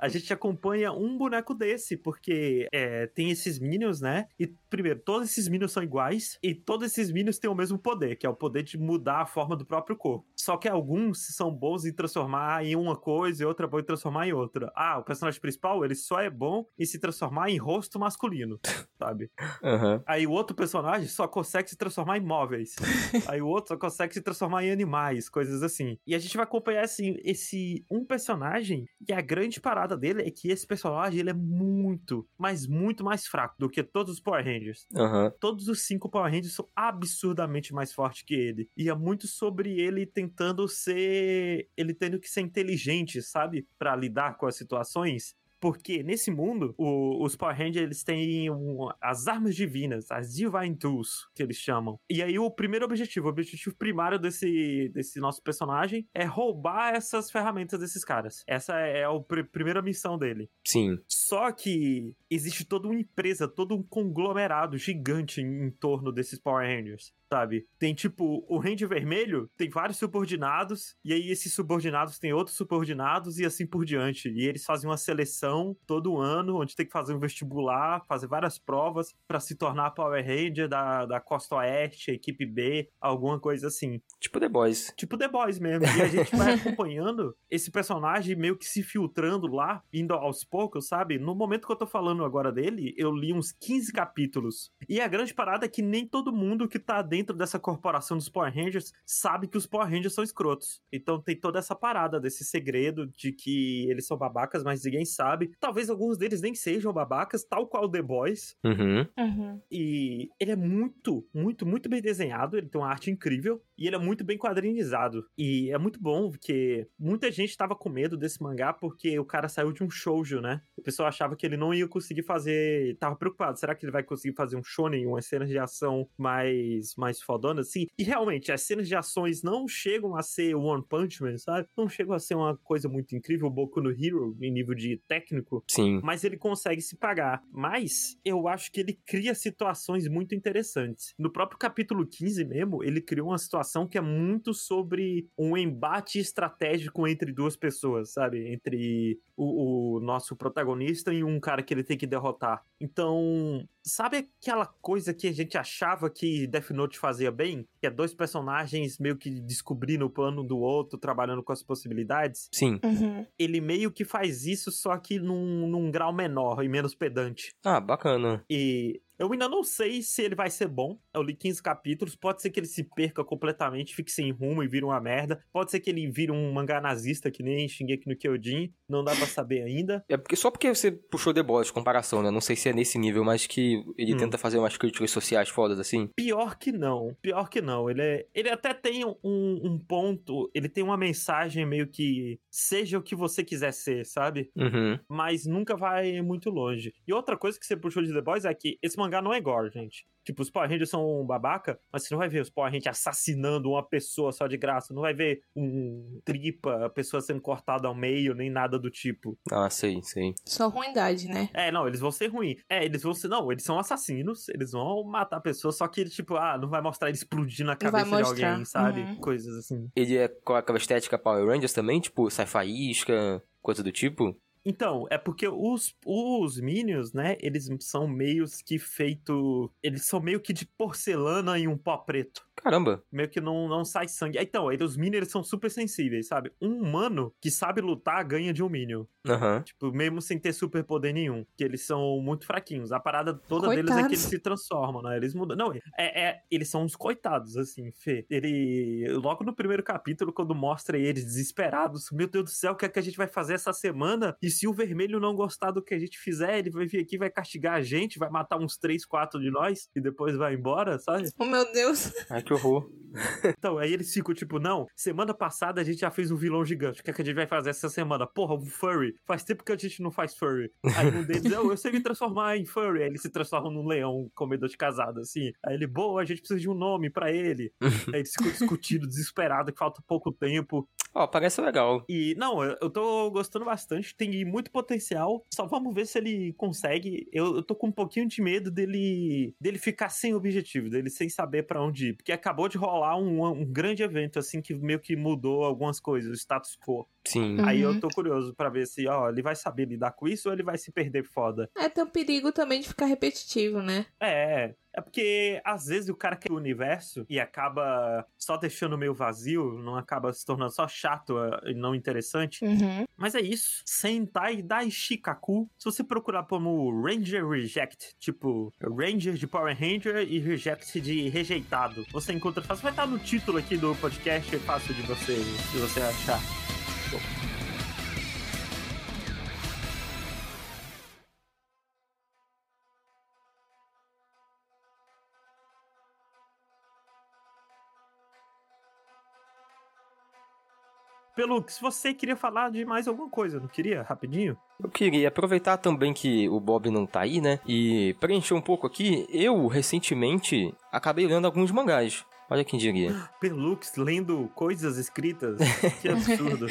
a gente acompanha um boneco desse, porque é, tem esses Minions, né? E, primeiro, todos esses Minions são iguais, e todos esses Minions têm o mesmo poder, que é o poder de mudar a forma do próprio corpo. Só que alguns são bons em transformar em uma coisa e outra bom em transformar em outra. Ah, o personagem principal, ele só é bom em se transformar em rosto masculino, sabe? Aham. Aí o outro personagem só consegue se transformar em móveis. Aí o outro só consegue se transformar em animais, coisas assim. E a gente vai acompanhar assim, esse um personagem e a grande parada dele é que esse personagem ele é muito, mas muito mais fraco do que todos os Power Rangers. Aham. Todos os cinco Power Rangers são absurdamente mais fortes que ele. E é muito sobre ele tentando ser. Ele tendo que ser inteligente, sabe? Pra lidar com as situações. Porque nesse mundo, o, os Power Rangers eles têm um, as armas divinas, as Divine Tools, que eles chamam. E aí o primeiro objetivo, o objetivo primário desse, desse nosso personagem é roubar essas ferramentas desses caras. Essa é a pr primeira missão dele. Sim. Só que existe toda uma empresa, todo um conglomerado gigante em, em torno desses Power Rangers sabe? Tem tipo, o Ranger Vermelho tem vários subordinados, e aí esses subordinados têm outros subordinados e assim por diante. E eles fazem uma seleção todo ano, onde tem que fazer um vestibular, fazer várias provas para se tornar Power Ranger da, da Costa Oeste, equipe B, alguma coisa assim. Tipo The Boys. Tipo The Boys mesmo. E a gente vai acompanhando esse personagem meio que se filtrando lá, indo aos poucos, sabe? No momento que eu tô falando agora dele, eu li uns 15 capítulos. E a grande parada é que nem todo mundo que tá dentro dentro dessa corporação dos Power Rangers sabe que os Power Rangers são escrotos. Então tem toda essa parada desse segredo de que eles são babacas, mas ninguém sabe. Talvez alguns deles nem sejam babacas, tal qual The Boys. Uhum. Uhum. E ele é muito, muito, muito bem desenhado. Ele tem uma arte incrível. E ele é muito bem quadrinizado. E é muito bom, porque muita gente tava com medo desse mangá porque o cara saiu de um shoujo, né? O pessoal achava que ele não ia conseguir fazer. Tava preocupado. Será que ele vai conseguir fazer um shonen, uma cena de ação mais, mais mais fodona, assim. E realmente, as cenas de ações não chegam a ser One Punch Man, sabe? Não chegam a ser uma coisa muito incrível, Boku no Hero, em nível de técnico. Sim. Mas ele consegue se pagar. Mas eu acho que ele cria situações muito interessantes. No próprio capítulo 15 mesmo, ele criou uma situação que é muito sobre um embate estratégico entre duas pessoas, sabe? Entre o, o nosso protagonista e um cara que ele tem que derrotar. Então, sabe aquela coisa que a gente achava que Death Note fazia bem? Que é dois personagens meio que descobrindo o plano do outro, trabalhando com as possibilidades? Sim. Uhum. Ele meio que faz isso, só que num, num grau menor e menos pedante. Ah, bacana. E eu ainda não sei se ele vai ser bom. Eu li 15 capítulos. Pode ser que ele se perca completamente, fique sem rumo e vire uma merda. Pode ser que ele vire um mangá nazista que nem Shingeki no Kyojin. Não dá pra saber ainda. É porque só porque você puxou The Boys de comparação, né? Não sei se é nesse nível, mas que ele Hum. tenta fazer umas críticas sociais fodas assim. Pior que não. Pior que não. Ele, é, ele até tem um, um ponto. Ele tem uma mensagem meio que seja o que você quiser ser, sabe? Uhum. mas nunca vai muito longe. E outra coisa que você puxou de The Boys é que esse mangá não é gore, gente. Tipo, os Power Rangers são um babaca, mas você não vai ver os Power Rangers assassinando uma pessoa só de graça. Não vai ver um tripa, a pessoa sendo cortada ao meio, nem nada do tipo. Ah, sei, sei. Só ruindade, né? É, não, eles vão ser ruins. É, eles vão ser. Não, eles são assassinos, eles vão matar pessoas, só que tipo, ah, não vai mostrar ele explodindo a vai cabeça de alguém, sabe? Uhum. Coisas assim. Ele é com aquela estética Power Rangers também, tipo, sai faísca, coisa do tipo. Então, é porque os, os Minions, né, eles são meios que feito. Eles são meio que de porcelana em um pó preto. Caramba. Meio que não, não sai sangue. Então, eles, os Minions eles são super sensíveis, sabe? Um humano que sabe lutar ganha de um Minion. Aham. Tipo, mesmo sem ter superpoder nenhum. Que eles são muito fraquinhos. A parada toda deles é que Coitados. eles se transformam, né? Eles mudam. Não, é, é, eles são uns coitados, assim, Fê. Ele. Logo no primeiro capítulo, quando mostra eles desesperados, meu Deus do céu, o que é que a gente vai fazer essa semana? E se o vermelho não gostar do que a gente fizer, ele vai vir aqui, vai castigar a gente, vai matar uns 3, 4 de nós e depois vai embora, sabe? Oh, meu Deus. Ai, que horror. Então, aí eles ficam tipo, não, semana passada a gente já fez um vilão gigante. O que, é que a gente vai fazer essa semana? Porra, um furry. Faz tempo que a gente não faz furry. Aí um deles, eu, eu sei me transformar em furry. Aí ele se transforma num leão comedor de casado, assim. Aí ele, boa, a gente precisa de um nome pra ele. aí eles ficam discutindo, desesperado, que falta pouco tempo. Ó, parece legal. E, não, eu, eu tô gostando bastante, tem muito potencial. Só vamos ver se ele consegue. Eu, eu tô com um pouquinho de medo dele dele ficar sem objetivo, dele sem saber pra onde ir. Porque acabou de rolar um, um grande evento, assim, que meio que mudou algumas coisas, o status quo. Sim. Uhum. Aí eu tô curioso pra ver se, ó, ele vai saber lidar com isso ou ele vai se perder foda. É, tem um perigo também de ficar repetitivo, né? É, é porque às vezes o cara quer o universo e acaba só deixando meio vazio, não acaba se tornando só chato eh, e não interessante. Uhum. Mas é isso. Sentai Daishikaku. Se você procurar como Ranger Reject, tipo Ranger de Power Ranger e Reject de rejeitado, você encontra fácil. Vai estar no título aqui do podcast, é fácil de você, de você achar. Pelux, você queria falar de mais alguma coisa, não queria? Rapidinho? Eu queria aproveitar também que o Bob não tá aí, né? E preencher um pouco aqui. Eu, recentemente, acabei lendo alguns mangás. Olha quem diria. Pelux lendo coisas escritas. Que absurdo.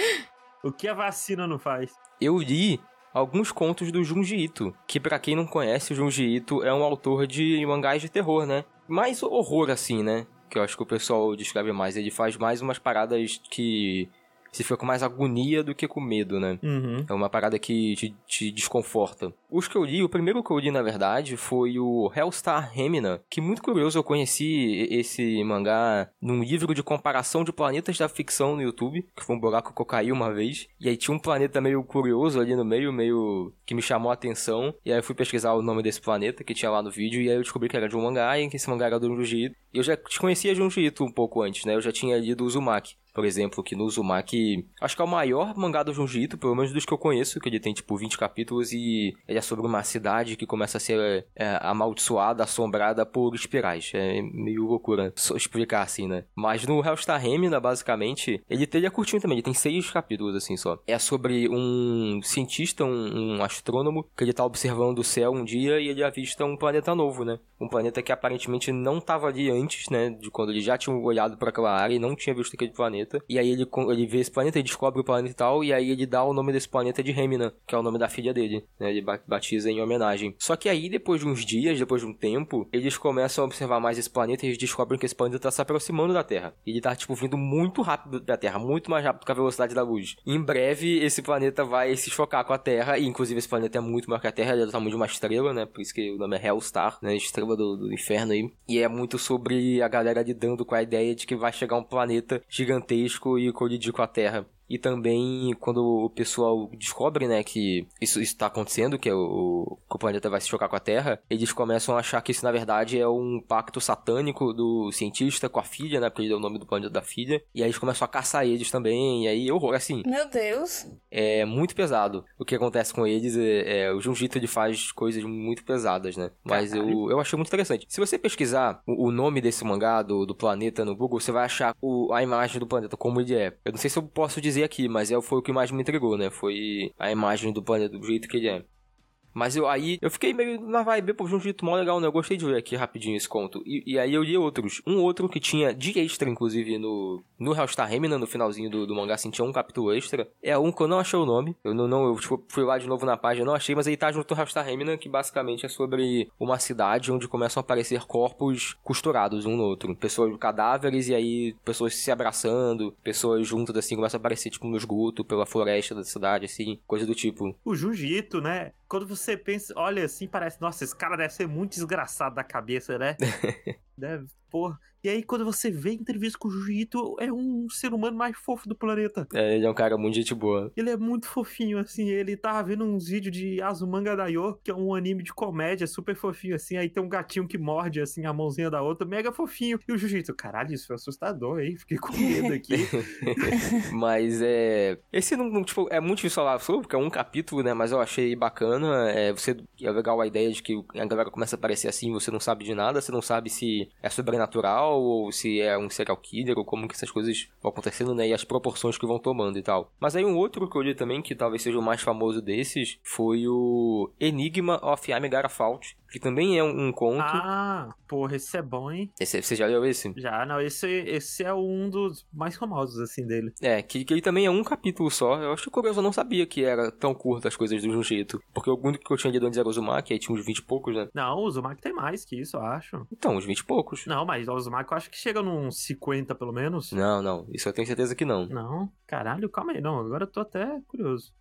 O que a vacina não faz? Eu li alguns contos do Junji Ito, que para quem não conhece, o Junji Ito é um autor de mangás de terror, né? Mais horror assim, né? Que eu acho que o pessoal descreve mais. Ele faz mais umas paradas que você fica com mais agonia do que com medo, né? Uhum. É uma parada que te, te, desconforta. Os que eu li, o primeiro que eu li, na verdade, foi o Hellstar Remina, que muito curioso, eu conheci esse mangá num livro de comparação de planetas da ficção no YouTube, que foi um buraco que eu caí uma vez, e aí tinha um planeta meio curioso ali no meio, meio que me chamou a atenção, e aí eu fui pesquisar o nome desse planeta que tinha lá no vídeo, e aí eu descobri que era de um mangá, e que esse mangá era do Junji Ito. E eu já conhecia Junji Ito um pouco antes, né? Eu já tinha lido o Uzumaki por exemplo, que no Uzumaki, acho que é o maior mangá do Junji Ito, pelo menos dos que eu conheço, que ele tem tipo 20 capítulos e ele é sobre uma cidade que começa a ser é, amaldiçoada, assombrada por espirais. É meio loucura só explicar assim, né? Mas no Hellstar Remina, basicamente, ele, ele é curtinho também, ele tem seis capítulos assim só. É sobre um cientista, um, um astrônomo, que ele tá observando o céu um dia e ele avista um planeta novo, né? Um planeta que aparentemente não estava ali antes, né? De quando ele já tinha olhado para aquela área e não tinha visto aquele planeta planeta. E aí ele, ele vê esse planeta, ele descobre o planeta e tal, e aí ele dá o nome desse planeta de Remina, que é o nome da filha dele, né? Ele batiza em homenagem. Só que aí, depois de uns dias, depois de um tempo, eles começam a observar mais esse planeta e eles descobrem que esse planeta tá se aproximando da Terra. Ele tá, tipo, vindo muito rápido da Terra, muito mais rápido que a velocidade da luz. Em breve, esse planeta vai se chocar com a Terra, e inclusive esse planeta é muito maior que a Terra, ele é do tamanho de uma estrela, né? Por isso que o nome é Hellstar, né? Estrela do, do inferno aí. E é muito sobre a galera lidando com a ideia de que vai chegar um planeta gigantesco e colidir com a Terra. E também quando o pessoal descobre, né, que isso está acontecendo, que, é o, que o planeta vai se chocar com a Terra, eles começam a achar que isso na verdade é um pacto satânico do cientista com a filha, né, porque ele deu o nome do planeta da filha. E aí eles começam a caçar eles também, e aí horror, assim. Meu Deus. É muito pesado. O que acontece com eles é, é o Junjito ele faz coisas muito pesadas, né? Mas eu, eu achei muito interessante. Se você pesquisar o, o nome desse mangá do, do planeta no Google, você vai achar o, a imagem do planeta como ele é. Eu não sei se eu posso dizer aqui, mas é, foi o que mais me entregou, né? Foi a imagem do planeta do jeito que ele é. Mas eu aí eu fiquei meio na vibe, um jeito mó legal, né? Eu gostei de ver aqui rapidinho esse conto. E, e, aí eu li outros. Um outro que tinha de extra, inclusive, no, no Hellstar Remina, no finalzinho do, do mangá, assim, tinha um capítulo extra. É um que eu não achei o nome. Eu não, não eu tipo, fui lá de novo na página, não achei, mas aí tá junto ao Hellstar Remina, que basicamente é sobre uma cidade onde começam a aparecer corpos costurados um no outro. Pessoas cadáveres e aí pessoas se abraçando, pessoas juntas assim, começam a aparecer, tipo, no esgoto, pela floresta da cidade, assim, coisa do tipo. O Jiu-Jitsu, né? Quando você pensa, olha assim, parece, nossa, esse cara deve ser muito desgraçado da cabeça, né? deve, porra. E aí, quando você vê entrevista com o Jujito, é um ser humano mais fofo do planeta. É, ele é um cara muito gente boa. Ele é muito fofinho, assim. Ele tava vendo uns vídeos de Azumanga Daioh, que é um anime de comédia super fofinho, assim. Aí tem um gatinho que morde, assim, a mãozinha da outra, mega fofinho. E o Jujito, caralho, isso foi assustador, hein? Fiquei com medo aqui. Mas é. Esse não, tipo, é muito difícil falar sobre, porque é um capítulo, né? Mas eu achei bacana. É, você, é legal a ideia de que a galera começa a aparecer assim, você não sabe de nada, você não sabe se é sobrenatural ou se é um serial killer, ou como que essas coisas vão acontecendo, né? E as proporções que vão tomando e tal. Mas aí um outro que eu li também, que talvez seja o mais famoso desses, foi o Enigma of Amigara Fault, que também é um, um, conto. Ah, porra, esse é bom, hein? Esse, você já leu esse? Já, não, esse, esse é um dos mais famosos, assim, dele. É, que, que ele também é um capítulo só. Eu acho curioso, eu não sabia que era tão curto as coisas do Junjito. Porque o único que eu tinha lido antes era o Uzumaki, aí tinha uns 20 e poucos, né? Não, o Uzumaki tem mais que isso, eu acho. Então, uns 20 e poucos. Não, mas o Uzumaki eu acho que chega num 50, pelo menos. Não, não, isso eu tenho certeza que não. Não, caralho, calma aí, não, agora eu tô até curioso.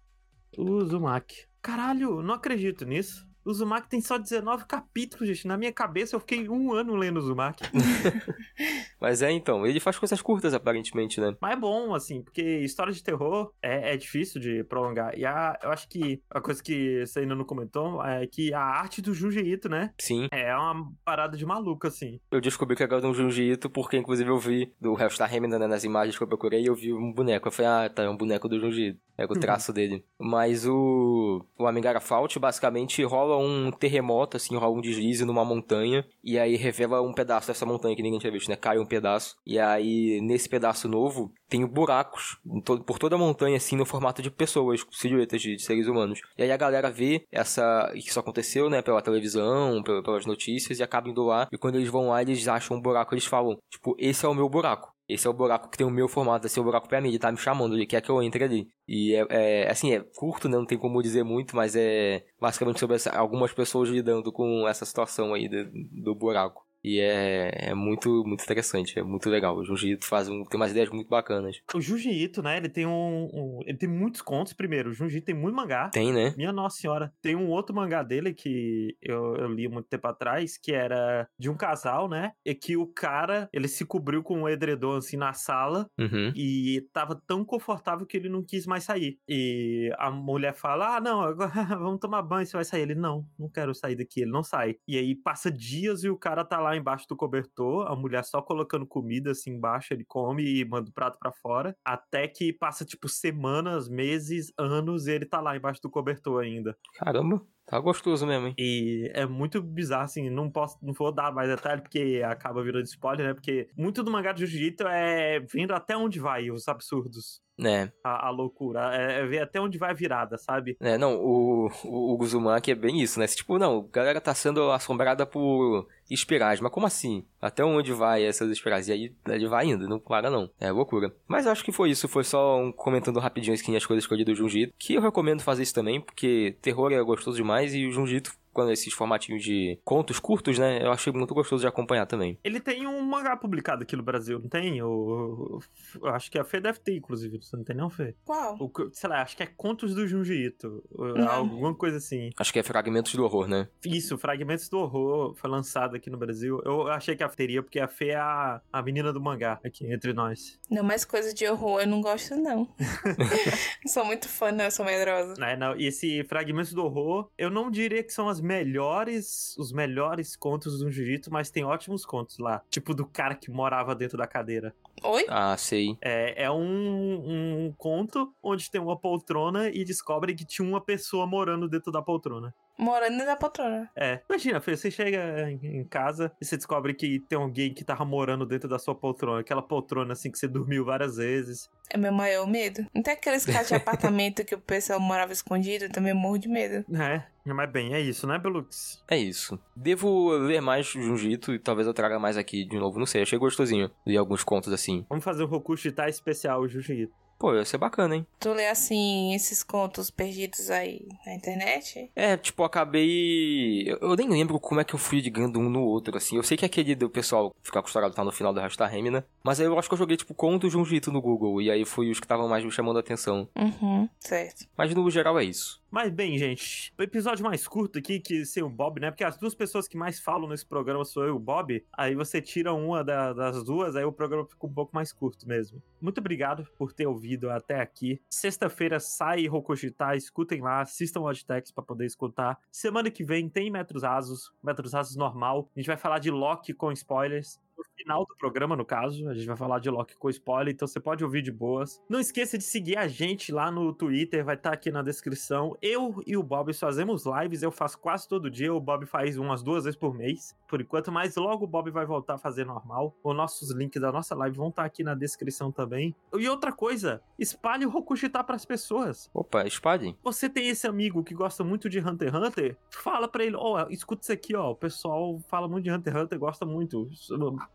O Uzumaki. Caralho, não acredito nisso. O Uzumaki tem só 19 capítulos, gente. Na minha cabeça eu fiquei um ano lendo o Uzumaki. Mas é, então, ele faz coisas curtas, aparentemente, né? Mas é bom, assim, porque história de terror é, é difícil de prolongar. E a, eu acho que a coisa que você ainda não comentou é que a arte do Junji Ito, né? Sim. É uma parada de maluco, assim. Eu descobri que agora é um Junji Ito porque, inclusive, eu vi do Hellstar Remina, né, nas imagens que eu procurei, eu vi um boneco. Eu falei, ah, tá, é um boneco do Junji Ito. É o traço dele. Mas o, o Amigara Fault, basicamente, rola rola um terremoto, assim, rola um deslize numa montanha, e aí revela um pedaço dessa montanha que ninguém tinha visto, né? Cai um pedaço. E aí, nesse pedaço novo, tem buracos por toda a montanha, assim, no formato de pessoas, silhuetas de, seres humanos. E aí a galera vê essa, que isso aconteceu, né, pela televisão, pelas notícias, e acaba indo lá. E quando eles vão lá, eles acham um buraco, eles falam, tipo, esse é o meu buraco. Esse é o buraco que tem o meu formato, esse é o buraco pra mim, ele tá me chamando, ele quer que eu entre ali. E é, é assim, é curto, né? Não tem como dizer muito, mas é basicamente sobre essa, algumas pessoas lidando com essa situação aí do, do buraco. E é, é muito, muito interessante, é muito legal. O Junji Ito faz um, tem umas ideias muito bacanas. O Junji Ito, né, ele tem um, um, Ele tem muitos contos, primeiro. O Junji tem muito mangá. Tem, né? Minha nossa senhora. Tem um outro mangá dele que eu, eu li muito tempo atrás, que era de um casal, né? E que o cara, ele se cobriu com um edredom, assim, na sala. Uhum. E tava tão confortável que ele não quis mais sair. E a mulher fala, ah, não, agora vamos tomar banho, você vai sair. Ele, não, não quero sair daqui. Ele não sai. E aí passa dias e o cara tá lá lá embaixo do cobertor, a mulher só colocando comida assim embaixo, ele come e manda o prato para fora, até que passa tipo semanas, meses, anos e ele tá lá embaixo do cobertor ainda. Caramba. Tá gostoso mesmo, hein? E é muito bizarro, assim, não posso, não vou dar mais detalhe, porque acaba virando spoiler, né? Porque muito do mangá de Jiu-Jitsu é vendo até onde vai os absurdos. Né. A, a, loucura. É, é, ver até onde vai a virada, sabe? É, não, o, o, o Guzumaki é bem isso, né? Tipo, não, a galera tá sendo assombrada por espirais, mas como assim? Até onde vai essas espirais? E aí ele vai indo, não para não. É loucura. Mas acho que foi isso, foi só um comentando rapidinho assim, as coisas escolhidas do Junjito, que eu recomendo fazer isso também, porque terror é gostoso demais e o Junjito quando esses formatinhos de contos curtos, né? Eu achei muito gostoso de acompanhar também. Ele tem um mangá publicado aqui no Brasil, não tem? Eu, eu acho que a Fê deve ter, inclusive. Você não tem não, Fê? Qual? O, sei lá, acho que é Contos do Junji Ito. Alguma coisa assim. Acho que é Fragmentos do Horror, né? Isso, Fragmentos do Horror foi lançado aqui no Brasil. Eu achei que a teria, porque a Fê é a, a menina do mangá aqui entre nós. Não, mais coisa de horror eu não gosto, não. sou muito fã, não, eu sou medrosa. É, não, e esse Fragmentos do Horror, eu não diria que são as melhores, os melhores contos do Jiu-Jitsu, mas tem ótimos contos lá. Tipo do cara que morava dentro da cadeira. Oi? Ah, sei. É, é um, um conto onde tem uma poltrona e descobre que tinha uma pessoa morando dentro da poltrona. Morando da poltrona. É. Imagina, você chega em casa e você descobre que tem alguém que tava morando dentro da sua poltrona. Aquela poltrona, assim, que você dormiu várias vezes. É meu maior medo. Não tem aqueles casos de apartamento que o pessoal morava escondido, eu também morro de medo. É. Mas bem, é isso, né, Belux? É isso. Devo ler mais Junjito e talvez eu traga mais aqui de novo. Não sei, achei gostosinho. Li alguns contos assim. Vamos fazer um Rokushita especial Junjito. Pô, ia ser bacana, hein? Tu lê assim esses contos perdidos aí na internet? É, tipo, acabei. Eu, eu nem lembro como é que eu fui ligando um no outro, assim. Eu sei que aquele do pessoal ficar acostumado tá no final do Rasta Remina, mas aí eu acho que eu joguei, tipo, contos Junjito no Google, e aí foi os que estavam mais me chamando a atenção. Uhum, certo. Mas no geral é isso. Mas bem, gente, o episódio mais curto aqui que sem o Bob, né? Porque as duas pessoas que mais falam nesse programa sou eu e o Bob. Aí você tira uma da, das duas, aí o programa fica um pouco mais curto mesmo. Muito obrigado por ter ouvido até aqui. Sexta-feira sai Rokoshita, escutem lá, assistam o Odtex pra poder escutar. Semana que vem tem Metros Asos, Metros Asos normal. A gente vai falar de Loki com spoilers no final do programa, no caso. A gente vai falar de Loki com spoiler, então você pode ouvir de boas. Não esqueça de seguir a gente lá no Twitter, vai estar tá aqui na descrição. Eu e o Bob fazemos lives, eu faço quase todo dia, o Bob faz umas duas vezes por mês, por enquanto, mas logo o Bob vai voltar a fazer normal. Os nossos links da nossa live vão estar tá aqui na descrição também. E outra coisa, espalhe o Rokushita para as pessoas. Opa, espalhe. Você tem esse amigo que gosta muito de Hunter x Hunter? Fala para ele, ó, oh, escuta isso aqui, ó, o pessoal fala muito de Hunter x Hunter, gosta muito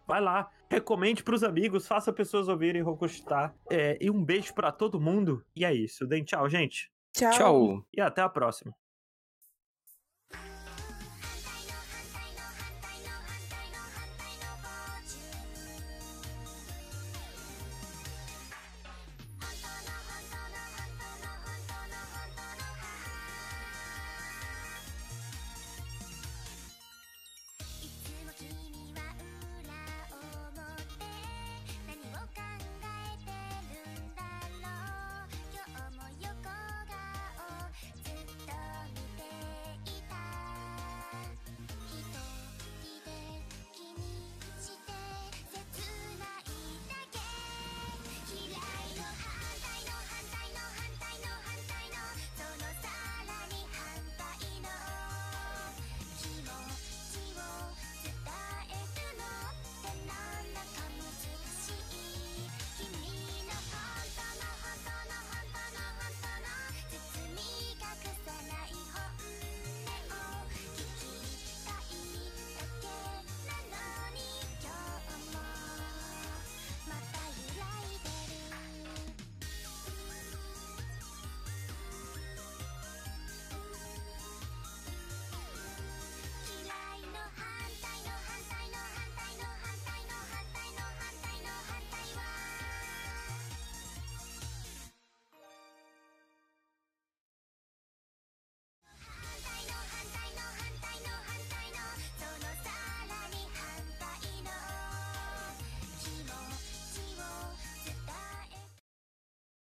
vai lá, recomende pros amigos, faça pessoas ouvirem Rokushita. É, e um beijo para todo mundo. E é isso. Deem tchau, gente. Tchau. Tchau. E até a próxima.